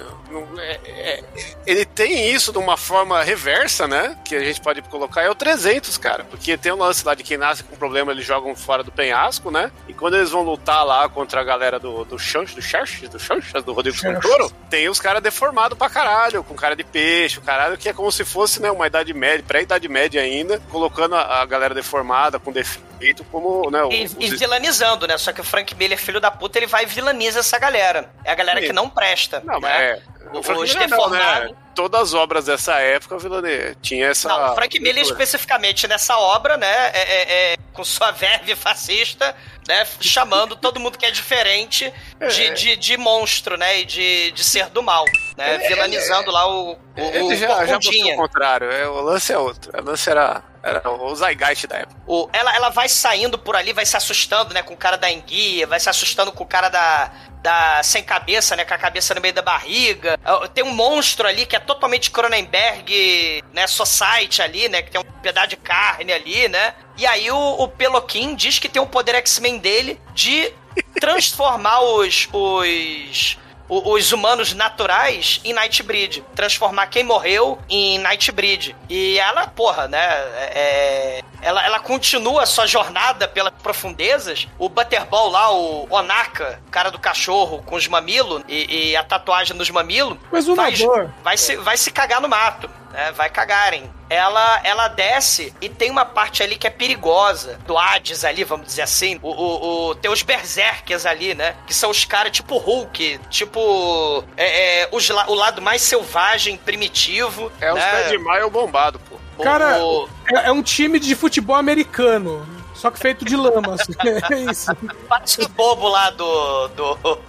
É- é- ele tem isso de uma forma reversa, né? Que a gente pode colocar é o 300, cara. Porque tem um lance lá de quem nasce com problema, eles jogam fora do penhasco, né? E quando eles vão lutar lá contra a galera do, do Chanch, do Charch, do Chanchas, do Rodrigo. Santoro, tem os caras deformados pra caralho, com cara de peixe, o caralho, que é como se fosse, né, uma idade média, pré-idade média ainda, colocando a, a galera deformada, com defeito, como, né, E, os- e vilanizando, né? Só que o Frank Miller, filho da puta, ele vai e vilaniza essa galera. É a galera Sim. que não presta. Não, mas né? é. O Frank Miller não, né? deformados. Todas as obras dessa época, Vilane, tinha essa. Não, o Frank Miller especificamente nessa obra, né? é- é- é, com sua verve fascista, né? Chamando todo mundo que é diferente de, É. de, de monstro, né? E de, de ser do mal. Né? Ele- Vilanizando lá o, o, Ele o já, já mostrou Corcundinha. o contrário. é, O lance é outro. O lance era, era o Zygeist da época. O- ela, ela vai saindo por ali, vai se assustando, né, com o cara da enguia, vai se assustando com o cara da, da sem cabeça, né, com a cabeça no meio da barriga. Ah, Tem um monstro ali que é totalmente Cronenberg, né, Society ali, né, que tem um pedaço de carne ali, né. E aí o, o Peloquim diz que tem o poder X-Men dele de transformar os... os o- os humanos naturais em Nightbreed. Transformar quem morreu em Nightbreed. E ela, porra, né? É, ela, ela continua a sua jornada pelas profundezas. O Butterball lá, o Onaka, o cara do cachorro com os mamilos e, e a tatuagem nos mamilos, Mas o vai, nadador. vai, se, vai se cagar no mato. né? vai cagarem. Ela, ela desce e tem uma parte ali que é perigosa. Do Hades ali, vamos dizer assim. O, o, o- tem os berserkers ali, né? Que são os caras tipo Hulk, tipo. É, é, os o lado mais selvagem, primitivo. É os né? pés de maio bombado, pô. Cara, o- é, é um time de futebol americano. Só que feito de lama. assim. É isso. Parece o bobo lá do. do...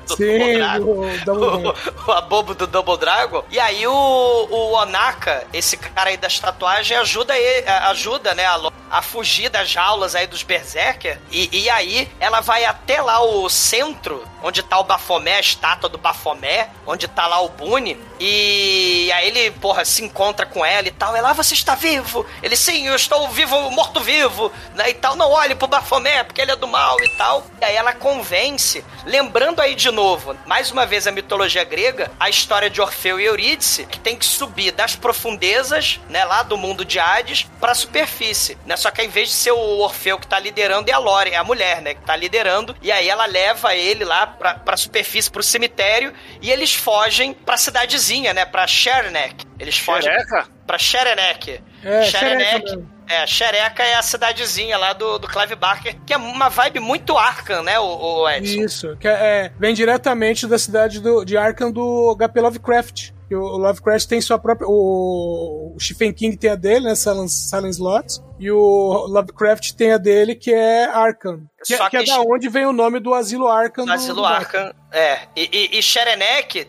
do Sim, Double Dragon. o, o abobo do Double Dragon. E aí o, o Onaka, esse cara aí das tatuagens, ajuda ele, ajuda, né, a, a fugir das jaulas aí dos Berserker. E, e aí ela vai até lá o centro, onde tá o Bafomé, a estátua do Bafomé, onde tá lá o Boone. E aí ele, porra, se encontra com ela e tal. Ela, ah, você está vivo? Ele, sim, eu estou vivo, morto-vivo, né, e tal. Não olhe pro Bafomé, porque ele é do mal e tal. E aí ela convence, lembrando aí de novo, mais uma vez a mitologia grega, a história de Orfeu e Eurídice, que tem que subir das profundezas, né, lá do mundo de Hades, pra superfície, né? Só que ao invés de ser o Orfeu que tá liderando, é a Lore, é a mulher, né, que tá liderando. E aí ela leva ele lá pra, pra superfície, pro cemitério, e eles fogem pra cidadezinha, né, pra Sherenek. Eles fogem Xereca? pra Sherenek. É, xereca mesmo. É, Xereca é a cidadezinha lá do, do Clive Barker, que é uma vibe muito Arkham, né, o, o Edson? Isso, que é, é, vem diretamente da cidade do, de Arkham do HP Lovecraft. Que o, Lovecraft tem sua própria. O, o Stephen King tem a dele, né? Silent, Silent Slot. E o Lovecraft tem a dele, que é Arkham. Que, que é que- da onde vem o nome do asilo Arkham. Do Asilo do. Arkham, é. E, e, e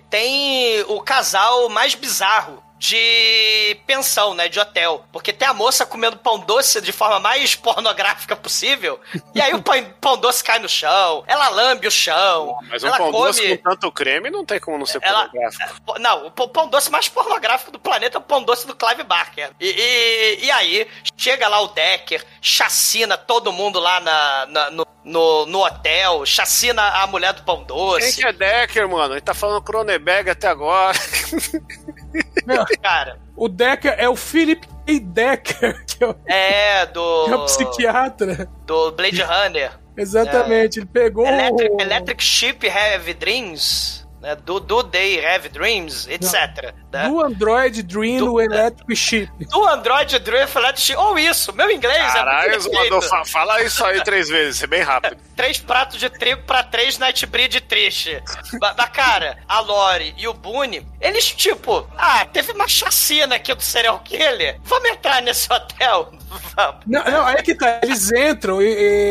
tem o casal mais bizarro de pensão, né? De hotel. Porque tem a moça comendo pão doce de forma mais pornográfica possível. E aí o pão, pão doce cai no chão. Ela lambe o chão. Mas um ela pão come. doce com tanto creme não tem como não ser Ela- pornográfico. Não, o pão- doce mais pornográfico do planeta é o pão doce do Clive Barker. E, e, e aí, chega lá o Decker, chacina todo mundo lá na, na- no, no, no hotel, chacina a mulher do pão Quem doce. que é Decker, mano? Ele tá falando Cronenberg até agora. Meu, Cara, o Decker é o Philip K. Decker, que é o, é do. que é o psiquiatra. Do Blade Runner. Exatamente, ele pegou. Electric, o- Electric Sheep Heavy Dreams. Né, do, do Day Heavy Dreams, etc. né? Do Android Dream Do- no Electric Chip. Do Android Dream Electric Sheep. Ou isso, meu inglês é Caralho, muito perfeito. fa- fala isso aí três vezes, é bem rápido. Três pratos de trigo pra três Nightbreed triste. Da, da cara, a Lori e o Boone, eles tipo, ah, teve uma chacina aqui do serial killer. Vamos entrar nesse hotel? Vamos. Não, não, aí que tá. Eles entram e,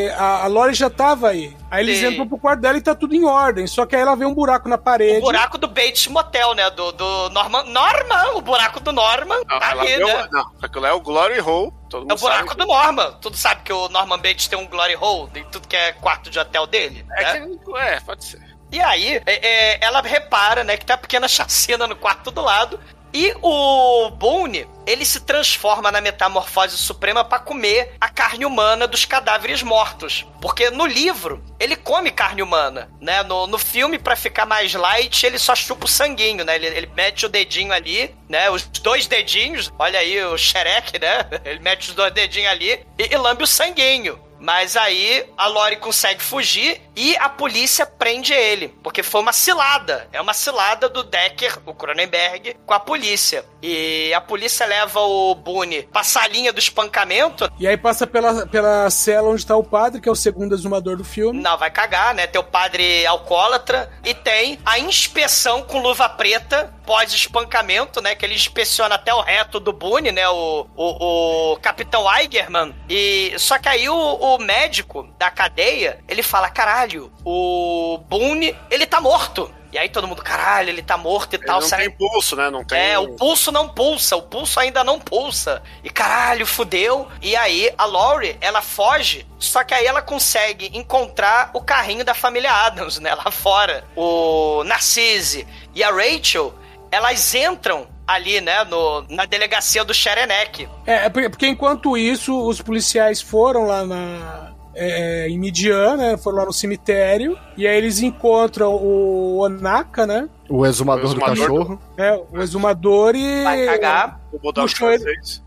e a, a Lori já tava aí. Aí eles Sim. entram pro quarto dela e tá tudo em ordem. Só que aí ela vê um buraco na O parede. buraco do Bates Motel, né? Do, do Norman. Norman! O buraco do Norman Não, tá ali, né? não, aquilo é o Glory Hole. Todo É o buraco sabe. do Norman. Tudo sabe que o Norman Bates tem um Glory Hole em tudo que é quarto de hotel dele. É, né? que, é, pode ser. E aí, é, é, ela repara, né, que tem uma pequena chacina no quarto do lado. E o Boone, ele se transforma na metamorfose suprema pra comer a carne humana dos cadáveres mortos. Porque no livro, ele come carne humana, né? No, no filme, pra ficar mais light, ele só chupa o sanguinho, né? Ele, ele mete o dedinho ali, né? Os dois dedinhos, olha aí o xereque, né? Ele mete os dois dedinhos ali e, e lambe o sanguinho. Mas aí a Lori consegue fugir e a polícia prende ele. Porque foi uma cilada. É uma cilada do Decker, o Cronenberg, com a polícia. E a polícia leva o Boone pra salinha do espancamento. E aí passa pela, pela cela onde tá o padre, que é o segundo exumador do filme. Não, vai cagar, né? Tem o padre alcoólatra. E tem a inspeção com luva preta pós-espancamento, né? Que ele inspeciona até o reto do Boone, né? O, o, o Capitão Eigerman. E só que aí o, o médico da cadeia, ele fala, caralho, o Boone, ele tá morto. E aí todo mundo, caralho, ele tá morto e Ele tal. não será tem pulso, né? Não tem. é, o pulso não pulsa, o pulso ainda não pulsa. E caralho, fudeu. E aí a Laurie, ela foge, só que aí ela consegue encontrar o carrinho da família Adams, né, lá fora. O Narcisse e a Rachel, elas entram ali, né, no, na delegacia do Sherenek. É, é porque porque enquanto isso, os policiais foram lá na. É, em Midian, né? Foram lá no cemitério. E aí eles encontram o Onaka, né? O exumador, O exumador do cachorro. É, o exumador e. Vai cagar. Puxou ele.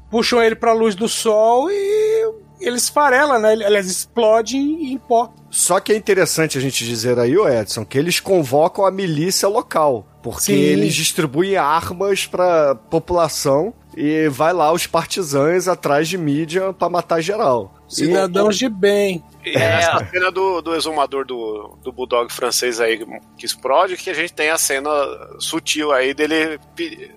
puxam ele pra luz do sol e ele esfarela, né? Ele, aliás, explode em, pó. Só que é interessante a gente dizer aí, o Edson, que eles convocam a milícia local. Porque Sim. eles distribuem armas pra população e vai lá os partisãs atrás de mídia pra matar geral. Cidadãos de bem. E é nessa cena do, do exumador do, do Bulldog francês aí que explode, que a gente tem a cena sutil aí dele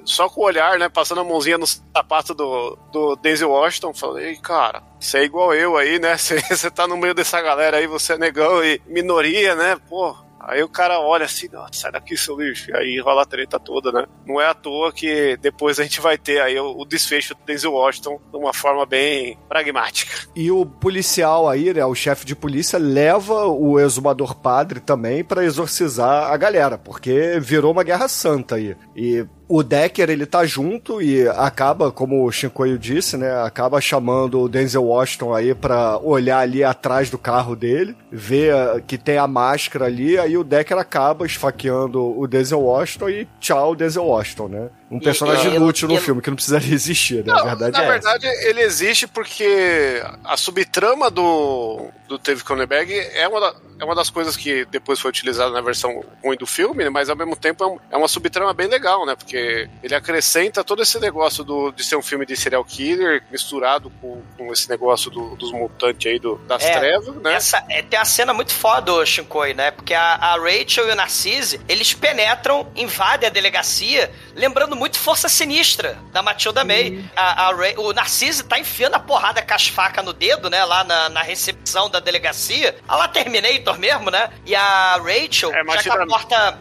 só com o olhar, né? Passando a mãozinha no sapato do, do Denzel Washington. Falei, cara, você é igual eu aí, né? Você tá no meio dessa galera aí, você é negão e minoria, né? Pô. Aí o cara olha assim, "Nossa, sai daqui, seu lixo. E aí rola a treta toda, né? Não é à toa que depois a gente vai ter aí o, o desfecho do Denzel Washington de uma forma bem pragmática. E o policial aí, né, o chefe de polícia, leva o exumador padre também pra exorcizar a galera, porque virou uma guerra santa aí. E o Decker, ele tá junto e acaba, como o Shinkoio disse, né, acaba chamando o Denzel Washington aí pra olhar ali atrás do carro dele, ver ah, que tem a máscara ali, aí o Decker acaba esfaqueando o Denzel Washington e tchau, Denzel Washington, né? Um E- personagem e- inútil no e- filme, que não precisaria existir, né? Não, a verdade na é essa. verdade, ele existe porque a subtrama do, do Dave Cronenberg é uma, da- é uma das coisas que depois foi utilizada na versão ruim do filme, né, mas ao mesmo tempo é, um- é uma subtrama bem legal, né? Porque ele acrescenta todo esse negócio do, de ser um filme de serial killer misturado com, com esse negócio do- dos mutantes aí do, das É, trevas, né? Essa, é, tem a cena muito foda, ô Shinkoi, né? Porque a, a Rachel e o Narcisse, eles penetram, invadem a delegacia, lembrando muito Força Sinistra, da Matilda May. A, a Ra- o Narcisse tá enfiando a porrada com as facas no dedo, né? Lá na, na recepção da delegacia. A lá Terminator mesmo, né? E a Rachel, É já que a Matilda- porta...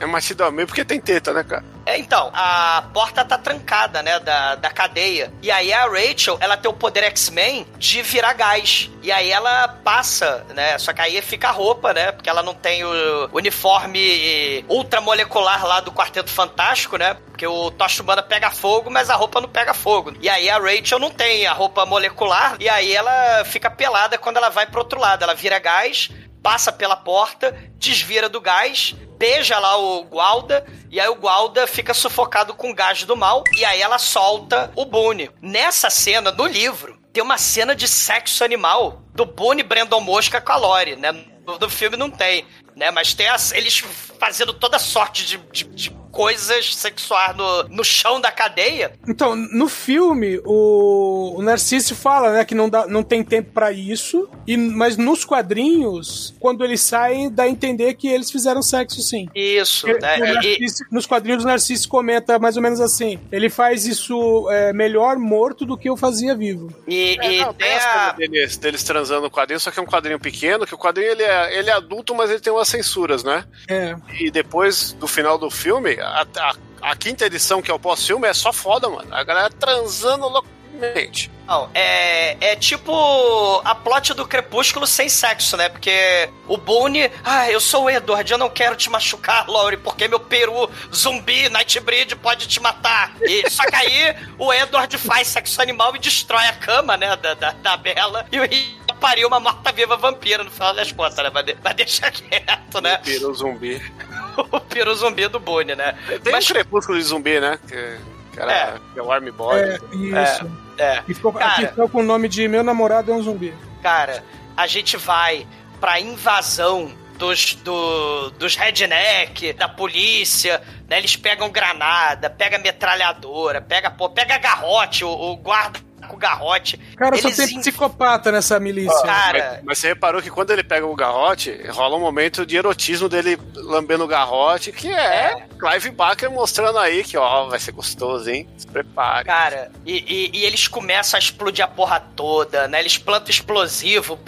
É matido a meio porque tem teta, né, cara? É, então, a porta tá trancada, né, da, da cadeia. E aí a Rachel, ela tem o poder X-Men de virar gás. E aí ela passa, né, só que aí fica a roupa, né, porque ela não tem o uniforme ultramolecular lá do Quarteto Fantástico, né, porque o Tocha Humana pega fogo, mas a roupa não pega fogo. E aí a Rachel não tem a roupa molecular, e aí ela fica pelada quando ela vai pro outro lado. Ela vira gás, passa pela porta, desvira do gás, beija lá o Gualda, e aí o Gualda fica sufocado com o gás do mal, e aí ela solta o Boone. Nessa cena, no livro, tem uma cena de sexo animal do Boone Brandon Mosca com a Lori, né? No, no filme não tem, né? Mas tem as- eles fazendo toda sorte de, de- de coisas sexuais no, no chão da cadeia. Então, no filme, o, o Narciso fala, né, que não, dá, não tem tempo pra isso, e, mas nos quadrinhos, quando eles saem, dá a entender que eles fizeram sexo sim. Isso, Que- né? que o E- Narciso- nos quadrinhos, o Narciso comenta mais ou menos assim: ele faz isso é, melhor morto do que eu fazia vivo. E, É, não, tem a deles, deles transando no quadrinho, só que é um quadrinho pequeno, que o quadrinho ele é, ele é adulto, mas ele tem umas censuras, né? É. E depois do final do filme, a, a- a quinta edição, que é o pós-filme, é só foda, mano. A galera transando loucamente. Não, é, é tipo a plot do Crepúsculo sem sexo, né? Porque o Boone, ah, eu sou o Edward, eu não quero te machucar, Laurie, porque meu peru zumbi, Nightbreed, pode te matar. E, só que aí o Edward faz sexo animal e destrói a cama, né, da, da, da Bela, e o Rick pariu uma morta-viva vampira no final das contas, né? Vai, de- vai deixar quieto, né? Peru zumbi. o peru zumbi do Boone, né? Tem um crepúsculo de zumbi, né? Que, que era É. é o Army Boy. É, isso. É. E ficou, Cara, ficou com o nome de Meu Namorado é um Zumbi. Cara, a gente vai pra invasão dos, do, dos redneck, da polícia, né? Eles pegam granada, pega metralhadora, pega, pô, pega garrote, o, o guarda com garrote. Cara, só Eles tem in- psicopata nessa milícia. Cara, Mas, mas você reparou que quando ele pega o garrote, rola um momento de erotismo dele lambendo o garrote, que é, Clive Barker mostrando aí que, ó, vai ser gostoso, hein? Se prepare. Cara, e, e- e eles começam a explodir a porra toda, né? Eles plantam explosivo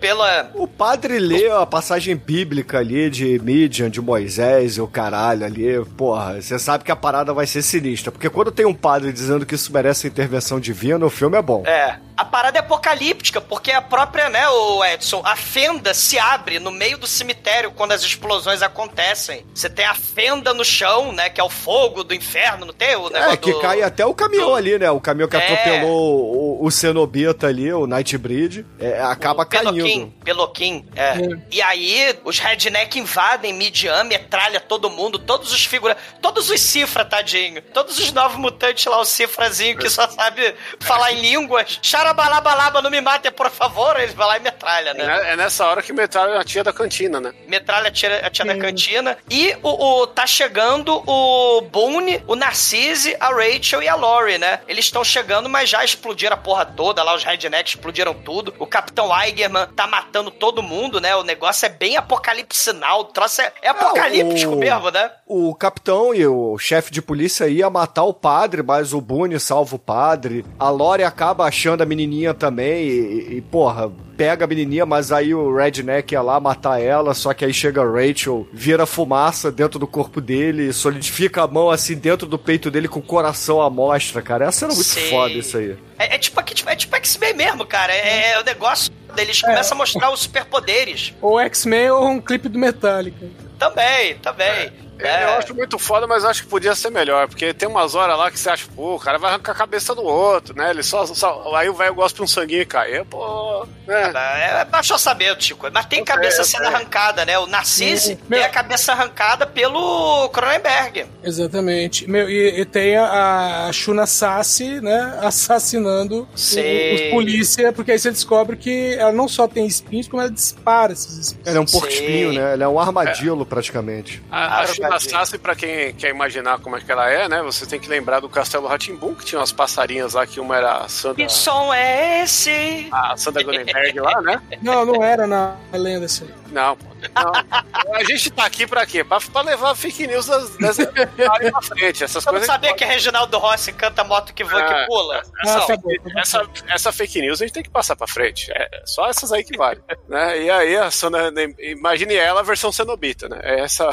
pela. O padre lê a passagem bíblica ali de Midian, de Moisés e o caralho ali. Porra, você sabe que a parada vai ser sinistra. Porque quando tem um padre dizendo que isso merece intervenção divina, o filme é bom. É. A parada é apocalíptica, porque a própria, né, o Edson, a fenda se abre no meio do cemitério quando as explosões acontecem. Você tem a fenda no chão, né, que é o fogo do inferno, não tem o negócio É, que do- cai até o caminhão ali, né? O caminhão que É. atropelou o, o, o Cenobita ali, o Nightbreed, é, acaba caindo. Peloquim, Peloquim, é. E aí, os redneck invadem Midian, metralha todo mundo, todos os figuras, todos os cifra, tadinho. Todos os novos mutantes lá, o cifrazinho que só sabe falar em línguas. Xarabalabalaba, não me matem, por favor. Eles vão lá e metralha, né? É é nessa hora que metralha a tia da cantina, né? Metralha a tia, a tia da cantina. E o, o- tá chegando o Boone, o Narcisse, a Rachel e a Lori, né? Eles estão chegando, mas já explodiram a porra toda lá, os rednecks explodiram tudo. O Capitão Eigerman tá matando todo mundo, né? O negócio é bem apocalipsinal. O troço é, é apocalíptico o- mesmo, né? O capitão e o chefe de polícia ia matar o padre, mas o Boone salva o padre. A Lori acaba achando a menininha também e, e, porra, pega a menininha, mas aí o Redneck ia lá matar ela, só que aí chega a Rachel, vira fumaça dentro do corpo dele, solidifica a mão assim dentro do peito dele com o coração à mostra, cara. Essa era muito Sei. foda isso aí. É, é tipo, aqui- é tipo X-Men mesmo, cara. É, é o negócio deles começam a mostrar os superpoderes. Ou X-Men ou um clipe do Metallica. Também, também. É. Eu acho muito foda, mas acho que podia ser melhor, porque tem umas horas lá que você acha, pô, o cara vai arrancar a cabeça do outro, né? Ele só. só aí o velho gosta de um sanguinho e cai. É, pô. Né? É baixo orçamento, Chico. Mas tem Eu cabeça eu sendo arrancada, né? O Narcisse Sim. tem a cabeça arrancada pelo Cronenberg. Exatamente. Meu, e, e tem a, a Shuna Sassi, né, assassinando os polícia, porque aí você descobre que ela não só tem espinhos, como ela dispara esses espinhos. Ele é um porco espinho, né? Ele é um armadilho praticamente. A, a Sassi, pra quem quer imaginar como é que ela é, né? Você tem que lembrar do Castelo Ratimbum, que tinha umas passarinhas lá, que uma era a Sandra, Que som é esse? a Sandra Goldenberg lá, né? Não, não era na lenda isso aí. Não, pô. Não. A gente tá aqui pra quê? Pra, pra levar fake news das, das pra frente. Essas não coisas. sabia que a Reginaldo Rossi canta moto que voa Ah, que pula? Essa, Ah, tá bom, tá bom. essa, essa fake news a gente tem que passar pra frente. É só essas aí que vale. né? E aí, a Sandra, imagine ela a versão cenobita, né? É essa.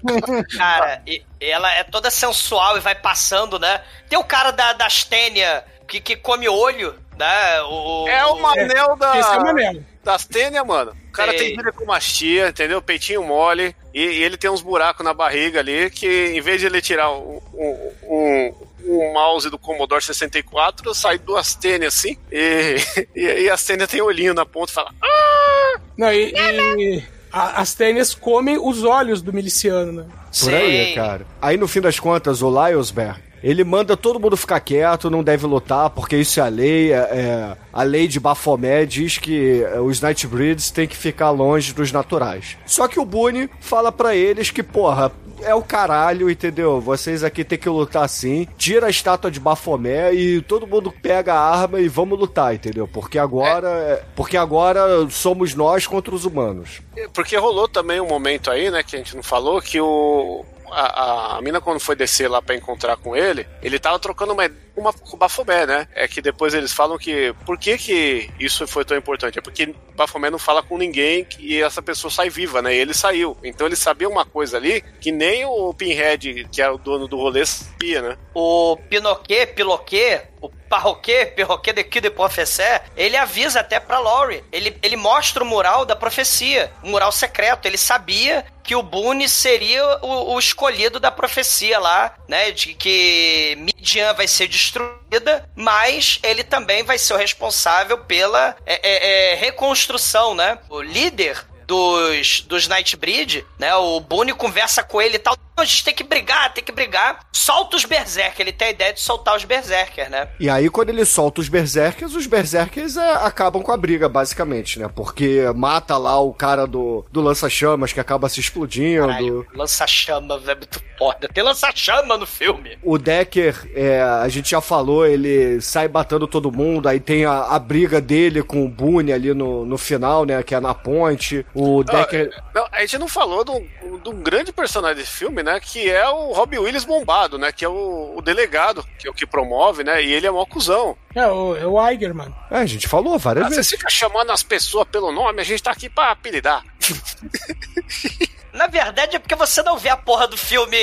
Cara, e- ela é toda sensual e vai passando, né? Tem o cara da, da Astênia que, que come olho, né? O, É o Manel da. Esse é o Manel. Das tênia, mano. O cara tem vida com mastia, entendeu? Peitinho mole. E, e ele tem uns buracos na barriga ali que, em vez de ele tirar um, um, um, mouse do Commodore 64, sai duas tênias assim. E, e, e as tênias tem olhinho na ponta e fala. "Ah!" Não, e, e a- as tênis comem os olhos do miliciano, né? Por aí, cara. Aí no fim das contas, o Lylesberg, ele manda todo mundo ficar quieto, não deve lutar, porque isso é a lei. É, é- a lei de Baphomet diz que é, os Nightbreeds têm que ficar longe dos naturais. Só que o Boone fala pra eles que, porra, é o caralho, entendeu? Vocês aqui tem que lutar assim. Tira a estátua de Baphomet e todo mundo pega a arma e vamos lutar, entendeu? Porque agora, é- porque agora somos nós contra os humanos. Porque rolou também um momento aí, né, que a gente não falou, que o. A, a mina, quando foi descer lá pra encontrar com ele, ele tava trocando uma, uma com o Bafomé, né? É que depois eles falam que. Por que, que isso foi tão importante? É porque Bafomé não fala com ninguém e essa pessoa sai viva, né? E ele saiu. Então ele sabia uma coisa ali que nem o Pinhead, que é o dono do rolê, sabia, né? O Pinoquet, Piloquet, o Parroquet, Perroquet de de Professé, ele avisa até pra Laurie. Ele, ele mostra o mural da profecia, o mural secreto. Ele sabia que o Boone seria o, o escolhido da profecia lá, né? De que Midian vai ser destruída, mas ele também vai ser o responsável pela é, é, é, reconstrução, né? O líder dos, dos Nightbreed, né? O Boone conversa com ele e tal. A gente tem que brigar, tem que brigar. Solta os Berserker. Ele tem a ideia de soltar os Berserker, né? E aí, quando ele solta os berserkers, os berserkers é, acabam com a briga, basicamente, né? Porque mata lá o cara do, do lança-chamas que acaba se explodindo. Caralho, lança-chama, é muito foda. Tem lança-chama no filme. O Decker, é, a gente já falou, ele sai batendo todo mundo, aí tem a, a briga dele com o Boone ali no, no final, né? Que é na ponte. O Decker. Não, a gente não falou de um, de um grande personagem desse filme, né? Que é o Robbie Williams bombado, né? Que é o, o delegado, que é o que promove, né? E ele é mó cuzão. É, o, é o Iger, mano. É, a gente falou várias Ah, você vezes. fica chamando as pessoas pelo nome, a gente tá aqui pra apelidar. Na verdade, é porque você não vê a porra do filme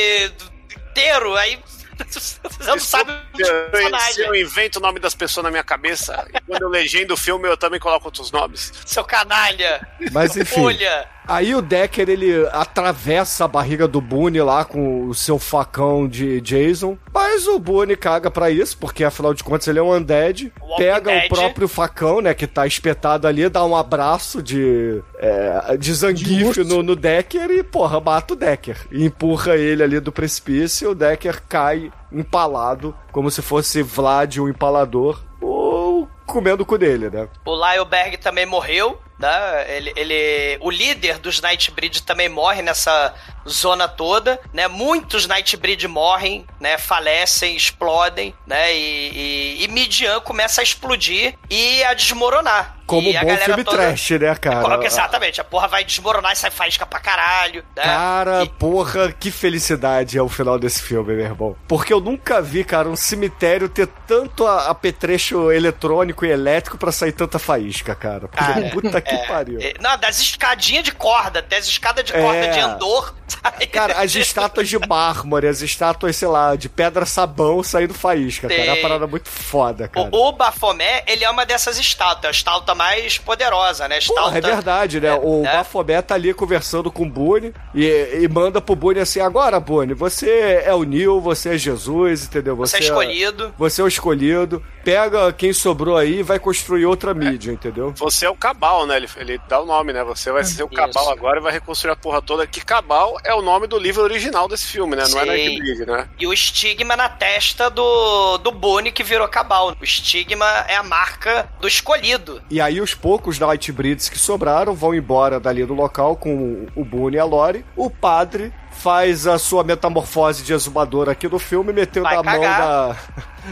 inteiro, aí você não sabe o Eu, eu invento o nome das pessoas na minha cabeça, e quando eu legendo o filme, eu também coloco outros nomes. Seu canalha. Mas enfim. Olha. Aí o Decker, ele atravessa a barriga do Boone lá com o seu facão de Jason. Mas o Boone caga pra isso, porque afinal de contas ele é um undead. Pega o próprio facão, né, que tá espetado ali, dá um abraço de, é, de zangife no, no Decker e, porra, mata o Decker. E empurra ele ali do precipício e o Decker cai empalado, como se fosse Vlad, o empalador, ou comendo o cu dele, né? O Lyleberg também morreu, né? Ele, ele, o líder dos Nightbreed também morre nessa zona toda, né? Muitos Nightbreed morrem, né? Falecem, explodem, né? E, e, e Midian começa a explodir e a desmoronar. Como e bom filme toda- trash, né, cara? Coloca- Exatamente, a porra vai desmoronar e sai faísca pra caralho. Né? Cara, porra, que felicidade é o final desse filme, meu irmão. Porque eu nunca vi, cara, um cemitério ter tanto apetrecho eletrônico e elétrico pra sair tanta faísca, cara. Porque Cara, puta que é, pariu. é, Não, das escadinhas de corda, das escadas de corda É. de Andor. sabe? Cara, as estátuas de mármore, as estátuas, sei lá, de pedra sabão saindo faísca, cara. É uma parada muito foda, cara. O, o Baphomet, ele é uma dessas estátuas, a estátua mais poderosa, né? Estátua, Porra, é verdade, né? o né? Bafomé tá ali conversando com o Boone e, e manda pro Boone assim: agora, Boone, você é o Neil, você é Jesus, entendeu? Você é escolhido. Você é o escolhido. Pega quem sobrou aí e vai construir outra mídia, entendeu? Você é o Cabal, né? Ele, ele dá o nome, né? Você vai ser o Cabal agora e vai reconstruir a porra toda. Que Cabal é o nome do livro original desse filme, né? Não é. Nightbreed, né? E o estigma na testa do, do Bonnie que virou cabal. O estigma é a marca do escolhido. E aí os poucos Nightbreeds que sobraram vão embora dali do local com o Boone e a Lori. O padre faz a sua metamorfose de exumador aqui no filme, metendo Vai a mão cagar.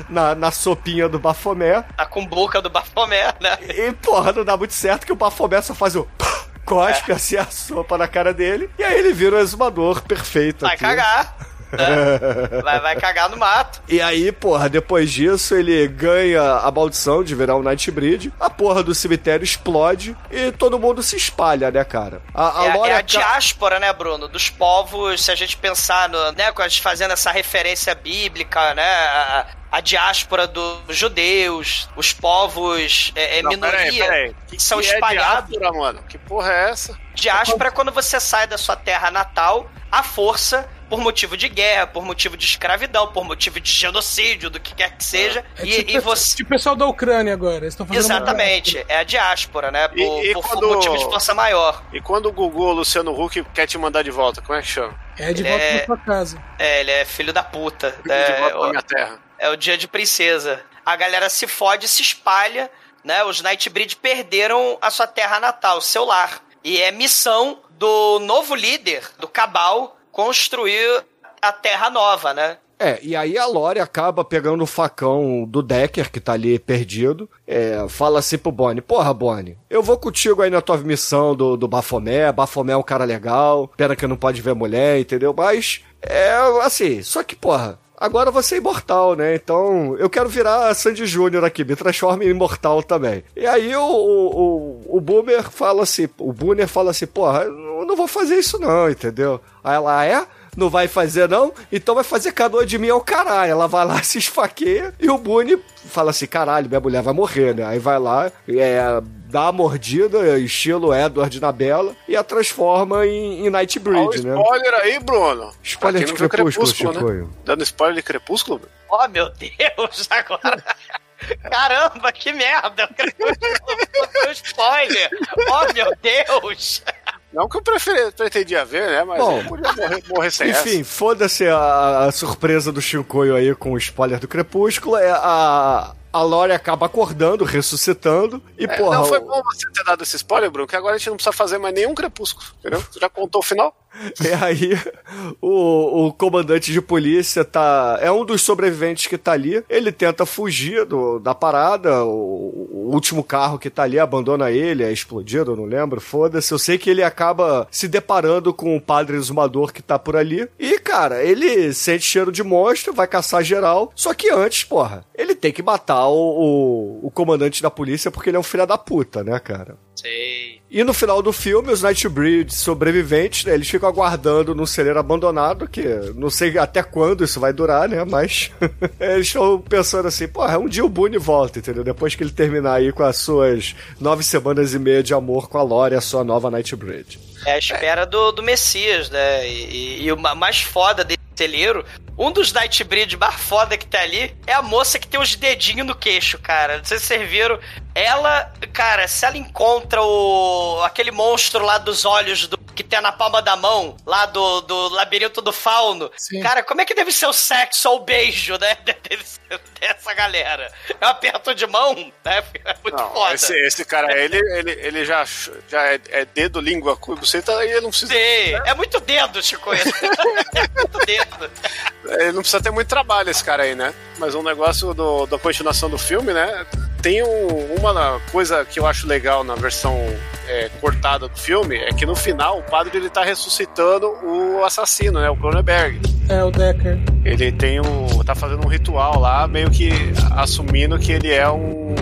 na, na, na sopinha do Bafomé. A cumbuca do Baphomet, né? E, porra, não dá muito certo que o Bafomé só faz o... Cospe assim a sopa na cara dele. E aí ele vira um exumador perfeito Vai aqui. cagar. Né? vai, vai cagar no mato. E aí, porra, depois disso ele ganha a maldição de virar um Nightbreed. A porra do cemitério explode e todo mundo se espalha, né, cara? A, a é, Lore é a diáspora, né, Bruno? Dos povos, se a gente pensar no, né, a gente fazendo essa referência bíblica, né? A, a diáspora dos judeus, os povos é, é, Não, minoria, peraí, peraí. que são Que é espalhados. diáspora, mano? Que porra é essa? Diáspora é quando você sai da sua terra natal à força por motivo de guerra, por motivo de escravidão, por motivo de genocídio, do que quer que seja. É e, tipo, e você. tipo o pessoal da Ucrânia agora. Eles estão fazendo uma- Exatamente, é a diáspora, né? Por, E- e por quando- motivo de força maior. E quando o Gugu o Luciano Huck quer te mandar de volta, como é que chama? É de Ele volta é- pra sua casa. É, ele é filho da puta. de É, volta pra o- minha terra. é o dia de princesa. A galera se fode, se espalha, né? Os Nightbreed perderam a sua terra natal, seu lar. E é missão do novo líder, do Cabal, construir a terra nova, né? É, e aí a Lore acaba pegando o facão do Decker, que tá ali perdido. É, fala assim pro Bonnie: Porra, Bonnie, eu vou contigo aí na tua missão do, do Bafomé. Bafomé é um cara legal. Pena que não pode ver mulher, entendeu? Mas, é assim, só que, porra. Agora você é imortal, né? Então eu quero virar Sandy Júnior aqui, me transforma em imortal também. E aí o, o, o, o Boomer fala assim, o Boomer fala assim, porra, eu não vou fazer isso não, entendeu? Aí ela, "Ah, é? Não vai fazer, não? Então vai fazer canoa de mim ao caralho. Ela vai lá, se esfaqueia e o Boone fala assim: caralho, minha mulher vai morrer, né? Aí vai lá, é, dá a mordida, estilo Edward na Bela, e a transforma em, em Nightbreed, né? spoiler aí, Bruno. Spoiler de viu Crepúsculo, né? Dando spoiler de Crepúsculo? Oh, meu Deus, agora. Caramba, que merda! Foi um spoiler! Oh, meu Deus! Não que eu preferi, pretendia ver, né? Mas Bom, eu podia morrer, morrer sem Enfim, foda-se a, a surpresa do Chicoio aí com o spoiler do Crepúsculo. É a, a Lore acaba acordando, ressuscitando, e É, porra. não, foi bom você ter dado esse spoiler, Bruno, que agora a gente não precisa fazer mais nenhum crepúsculo, entendeu? Você já contou o final? E aí, o, o comandante de polícia tá. É um dos sobreviventes que tá ali. Ele tenta fugir do, da parada. O, o último carro que tá ali abandona ele, é explodido, não lembro. Foda-se. Eu sei que ele acaba se deparando com o padre exumador que tá por ali. E, cara, ele sente cheiro de monstro, vai caçar geral. Só que antes, porra, ele tem que matar o, o, o comandante da polícia porque ele é um filho da puta, né, cara? Sei. E no final do filme, os Nightbreed sobreviventes, né, eles ficam aguardando num celeiro abandonado, que não sei até quando isso vai durar, né? Mas eles estão pensando assim, porra, um dia o Boone volta, entendeu? Depois que ele terminar aí com as suas nove semanas e meia de amor com a Lore, a sua nova Nightbreed. É a espera do, do Messias, né? E, e, e o mais foda desse celeiro um dos Nightbreed mais foda que tá ali é a moça que tem os dedinhos no queixo, cara. Não sei se vocês viram. Ela, cara, se ela encontra o aquele monstro lá dos olhos do, que tem na palma da mão, lá do, do labirinto do fauno, Sim. cara, como é que deve ser o sexo ou o beijo, né? Dessa galera. É um aperto de mão, né? É muito não, foda. Esse, esse cara, ele, ele, ele já, já é, é dedo, língua, cu, você tá aí, ele não precisa. Sim, é muito dedo, Chico. é muito dedo. Ele não precisa ter muito trabalho, esse cara aí, né? Mas um negócio do, da continuação do filme, né? Tem um, uma coisa que eu acho legal na versão é, cortada do filme, é que no final o padre ele tá ressuscitando o assassino, né? O Cronenberg. É, o Decker. Ele tem um. tá fazendo um ritual lá, meio que assumindo que ele é um.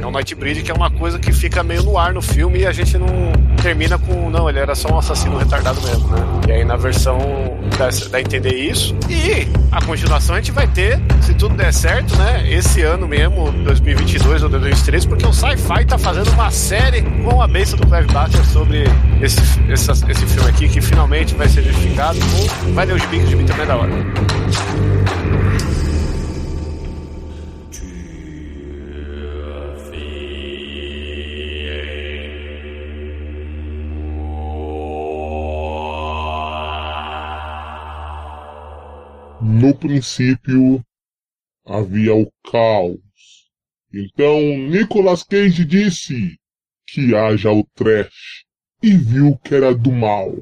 É um Nightbreed, que é uma coisa que fica meio no ar no filme e a gente não termina com. Não, ele era só um assassino retardado mesmo, né? E aí na versão dá, dá a entender isso. E a continuação a gente vai ter, se tudo der certo, né? Esse ano mesmo, 2022 ou 2023, porque o Sci-Fi tá fazendo uma série com a bênção do Clive Barker sobre esse, esse, esse filme aqui, que finalmente vai ser justificado. Vai ler os bicos de mim também é da hora. No princípio havia o caos. Então Nicolas Cage disse que haja o trash e viu que era do mal.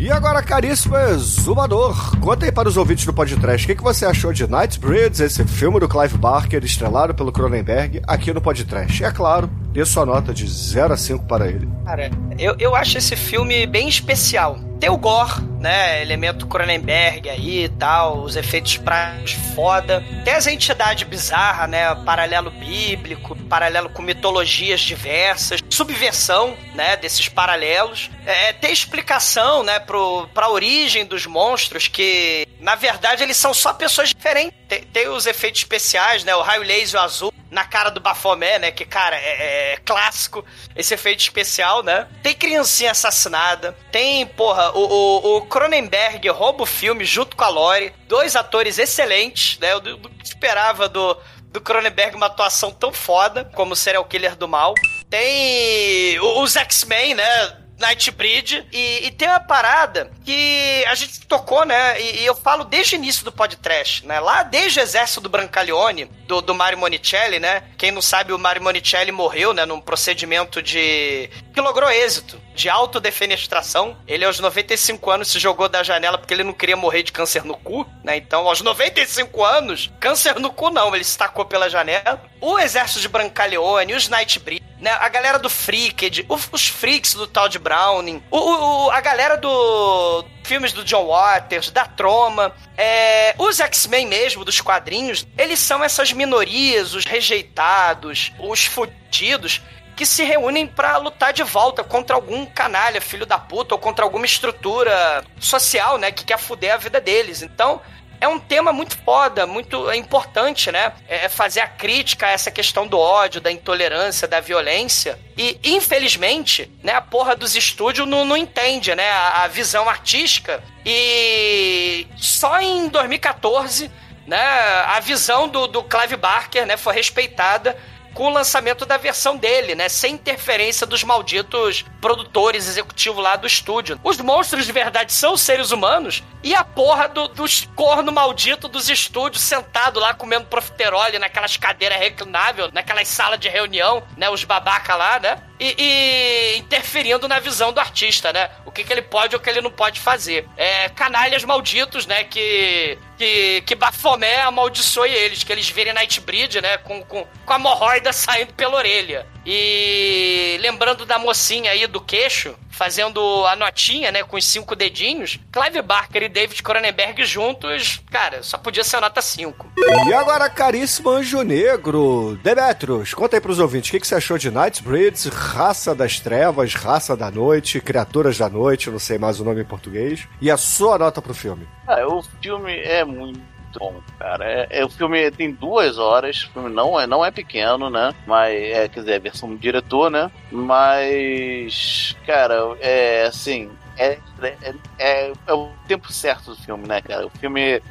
E agora, caríssimo exumador, conta aí para os ouvintes do podcast, o que, que você achou de Nightbreeds, esse filme do Clive Barker, estrelado pelo Cronenberg, aqui no podcast. E é claro, dê sua nota de 0 a 5 para ele. Cara, eu, eu acho esse filme bem especial. Tem o gore, né? Elemento Cronenberg aí e tal, os efeitos práticos foda. Tem as entidades bizarras, né? Paralelo bíblico, paralelo com mitologias diversas, subversão, né? Desses paralelos. É, tem explicação, né? Pro, pra origem dos monstros, que na verdade eles são só pessoas diferentes. Tem, tem os efeitos especiais, né? O raio laser azul na cara do Bafomé, né? Que, cara, é, é, clássico esse efeito especial, né? Tem criancinha assassinada, tem, porra, o, o, o Cronenberg rouba o filme junto com a Lore, dois atores excelentes, né? Eu, eu esperava do, do Cronenberg uma atuação tão foda como o serial killer do mal. Tem os X-Men, né? Nightbreed. E, e tem uma parada que a gente tocou, né? E, e, eu falo desde o início do podcast, né? Lá desde o exército do Brancaleone, do, do Mario Monicelli, né? Quem não sabe, o Mario Monicelli morreu, né? Num procedimento de... que logrou êxito, de autodefenestração. Ele, aos 95 anos, se jogou da janela porque ele não queria morrer de câncer no cu, né? Então, aos 95 anos, câncer no cu não, ele se tacou pela janela. O exército de Brancaleone, os Nightbreed, né? A galera do Freaked, os freaks do Todd Browning, o, o, a galera do filmes do John Waters, da Troma, é, os X-Men mesmo, dos quadrinhos, eles são essas minorias, os rejeitados, os fudidos, que se reúnem para lutar de volta contra algum canalha, filho da puta, ou contra alguma estrutura social, né, que quer fuder a vida deles. Então, é um tema muito foda, muito importante, né? É fazer a crítica a essa questão do ódio, da intolerância, da violência. E, infelizmente, né, a porra dos estúdios não, não entende, né? A, a visão artística. E só em 2014, né, a visão do, do Clive Barker, né, foi respeitada com o lançamento da versão dele, né? Sem interferência dos malditos produtores executivos lá do estúdio. Os monstros de verdade são seres humanos e a porra do, dos corno maldito dos estúdios sentado lá comendo profiterole naquelas cadeiras reclináveis, naquelas salas de reunião, né? Os babaca lá, né? E, e interferindo na visão do artista, né? O que, que ele pode ou o que ele não pode fazer. É, canalhas malditos, né? Que que, que Bafomé amaldiçoe eles, que eles virem Nightbreed, né? Com, com, com a hemorroida saindo pela orelha. E lembrando da mocinha aí do queixo, fazendo a notinha, né? Com os cinco dedinhos, Clive Barker e David Cronenberg juntos, cara, só podia ser a nota 5. E agora, caríssimo Anjo Negro, Demetrius, conta aí pros ouvintes, o que, que você achou de Nightbreeds, Raça das Trevas, Raça da Noite, Criaturas da Noite, não sei mais o nome em português, e a sua nota pro filme? Ah, o filme é muito bom, cara. É, é, o filme tem duas horas, o filme não é, não é pequeno, né? Mas, é, quer dizer, a versão do diretor, né? Mas, cara, é assim, é, é, é, é, o tempo certo do filme, né, cara? O filme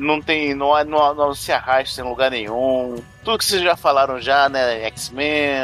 não tem. Não, não, não se arrasta em lugar nenhum. Tudo que vocês já falaram já, né? X-Men.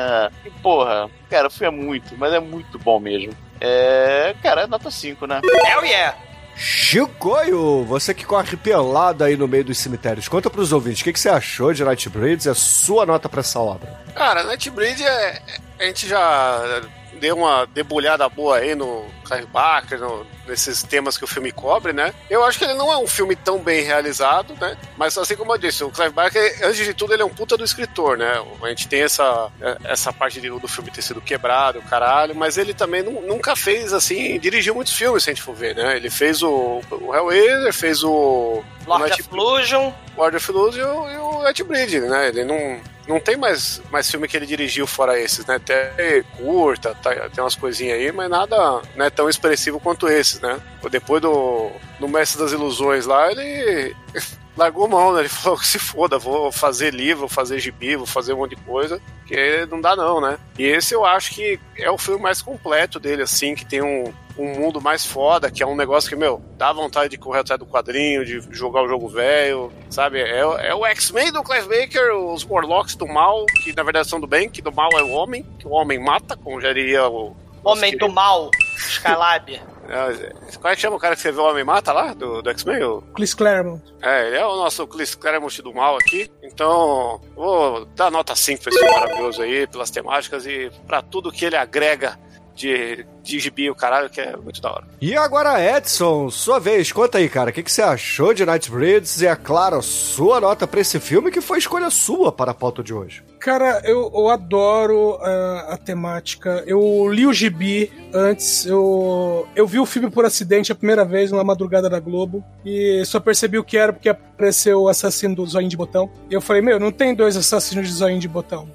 Porra, cara, o filme é muito, mas é muito bom mesmo. É. Cara, é nota 5, né? Hell yeah! Chicoio, você que corre pelado aí no meio dos cemitérios, conta pros ouvintes, o que, que você achou de Nightbreeds? É sua nota pra essa obra. Cara, Nightbreed é. A gente já deu uma debulhada boa aí no Clive Barker, no, nesses temas que o filme cobre, né? Eu acho que ele não é um filme tão bem realizado, né? Mas assim como eu disse, o Clive Barker, antes de tudo, ele é um puta do escritor, né? A gente tem essa, essa parte do filme ter sido quebrado, caralho, mas ele também nunca fez, assim, dirigiu muitos filmes, se a gente for ver, né? Ele fez o, o Hellraiser, fez o... Lord of Illusion. Lord of Illusion e o Nightbreed, né? Ele não não tem mais, mais filme que ele dirigiu fora esses, né? Até curta, tá, tem umas coisinhas aí, mas nada né, tão expressivo quanto esses, né? Depois do, do Mestre das Ilusões lá, ele largou mão, né? Ele falou que se foda, vou fazer livro, vou fazer gibi, vou fazer um monte de coisa, que não dá não, né? E esse eu acho que é o filme mais completo dele, assim, que tem um, um mundo mais foda, que é um negócio que, meu, dá vontade de correr atrás do quadrinho, de jogar o jogo velho, sabe? É, é o X-Men do Clive Baker, os Warlocks do mal, que na verdade são do bem, que do mal é o homem, que o homem mata, como já diria o... Homem do mal, Skylab. É, qual é que chama o cara que escreveu o Homem Mata lá, do, do X-Men? O... Chris Claremont. É, ele é o nosso Chris Claremont do mal aqui. Então, vou dar nota 5 pra esse maravilhoso aí, pelas temáticas e pra tudo que ele agrega de, de gibi, o caralho, que é muito da hora. E agora, Edson, sua vez, conta aí, cara, o que, que você achou de Nightbreeds e, é claro, sua nota pra esse filme, que foi escolha sua para a pauta de hoje. Cara, eu, eu adoro uh, a temática. Eu li o gibi antes, eu, eu vi o filme por acidente a primeira vez, numa madrugada da Globo, e só percebi o que era porque apareceu o assassino do zoinho de botão. E eu falei, meu, não tem dois assassinos de zoinho de botão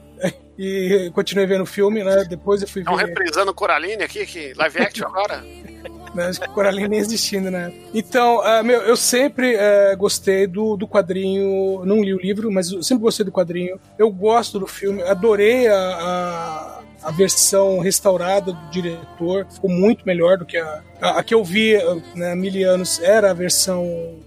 e continuei vendo o filme, né? Depois eu fui ver. Estão reprisando Coraline aqui, que live action agora. Mas Coraline nem existindo, né? Então, uh, meu, eu sempre uh, gostei do, do quadrinho. Não li o livro, mas eu sempre gostei do quadrinho. Eu gosto do filme, adorei a, a a versão restaurada do diretor ficou muito melhor do que a, a, a que eu vi né, há mil anos era a versão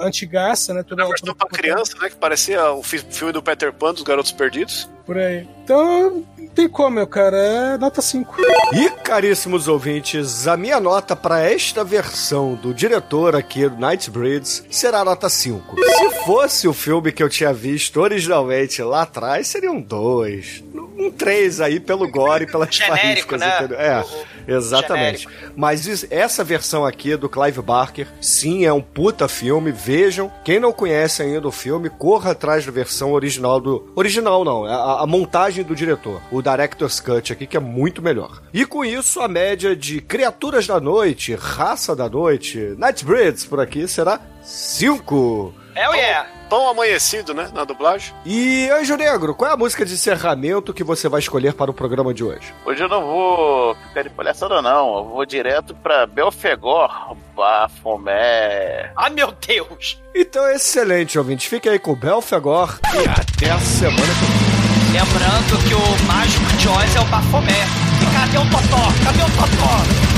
antigaça, né? Toda, a versão pra criança, né? Que parecia o filme do Peter Pan dos Garotos Perdidos. Por aí. Então, não tem como, meu cara. É nota 5. E, caríssimos ouvintes, a minha nota para esta versão do diretor aqui do Nightbreeds será nota 5. Se fosse o filme que eu tinha visto originalmente lá atrás, seria um 2. Um 3 aí pelo gore e pelas Genérico, né? Entendeu? É, exatamente. Genérico. Mas isso, essa versão aqui do Clive Barker, sim, é um puta filme. Vejam. Quem não conhece ainda o filme, corra atrás da versão original do. Original não, a, a montagem do diretor. O Director's Cut aqui, que é muito melhor. E com isso, a média de Criaturas da Noite, Raça da Noite, Nightbreeds por aqui será 5. Hell yeah! Pão amanhecido, né? Na dublagem. E, Anjo Negro, qual é a música de encerramento que você vai escolher para o programa de hoje? Hoje eu não vou ficar de palhaçada, não. Eu vou direto pra Belfegor, Bafomé. Ah, meu Deus! Então, excelente, ouvinte. Fique aí com o Belfegor e até a semana que vem. Lembrando que o mágico Oz é o Bafomé. E cadê o Totó? Cadê o Totó?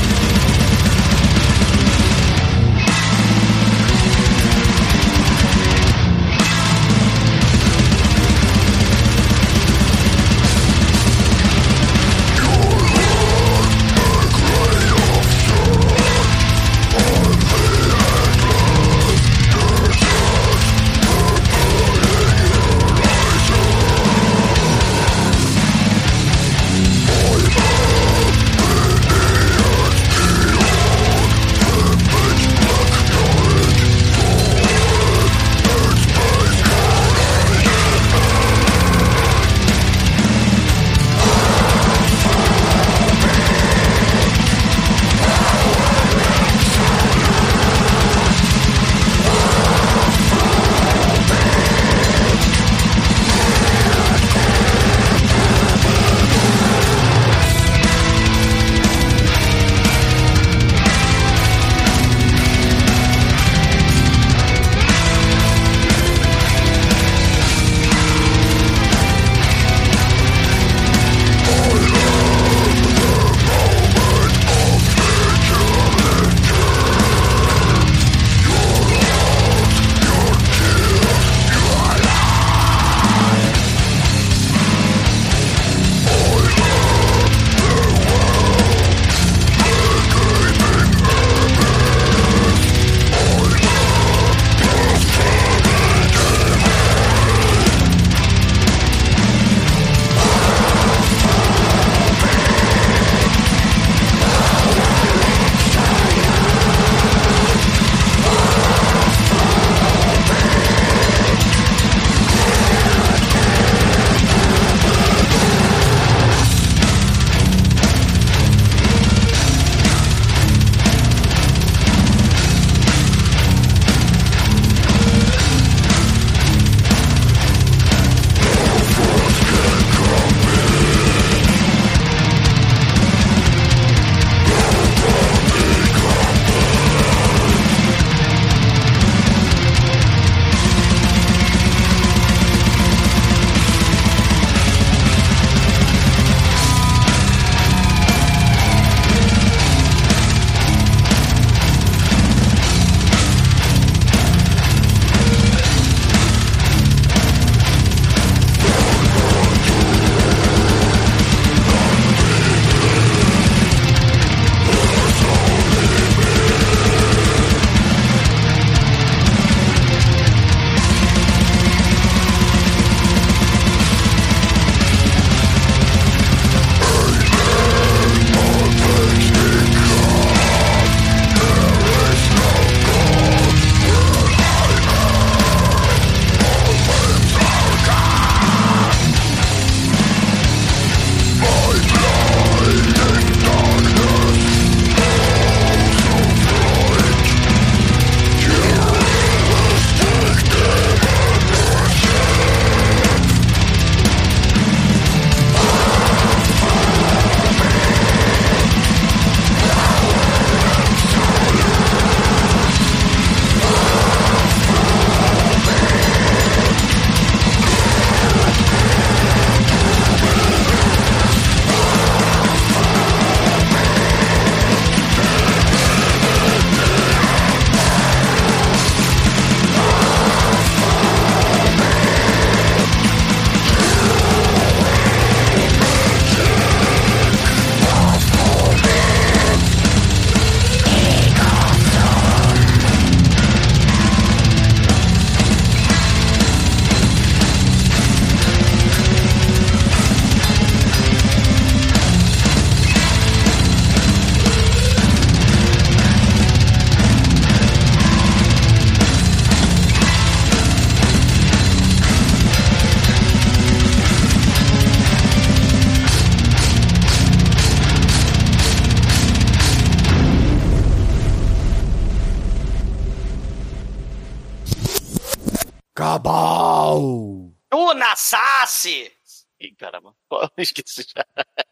Esqueci já.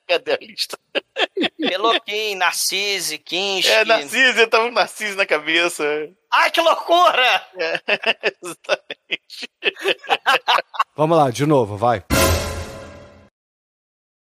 Cadê a lista? Peloquim, Narcise, Kinski. É, Narciso, eu tava com Narciso na cabeça. Ai, que loucura! É, exatamente. Vamos lá, de novo, vai.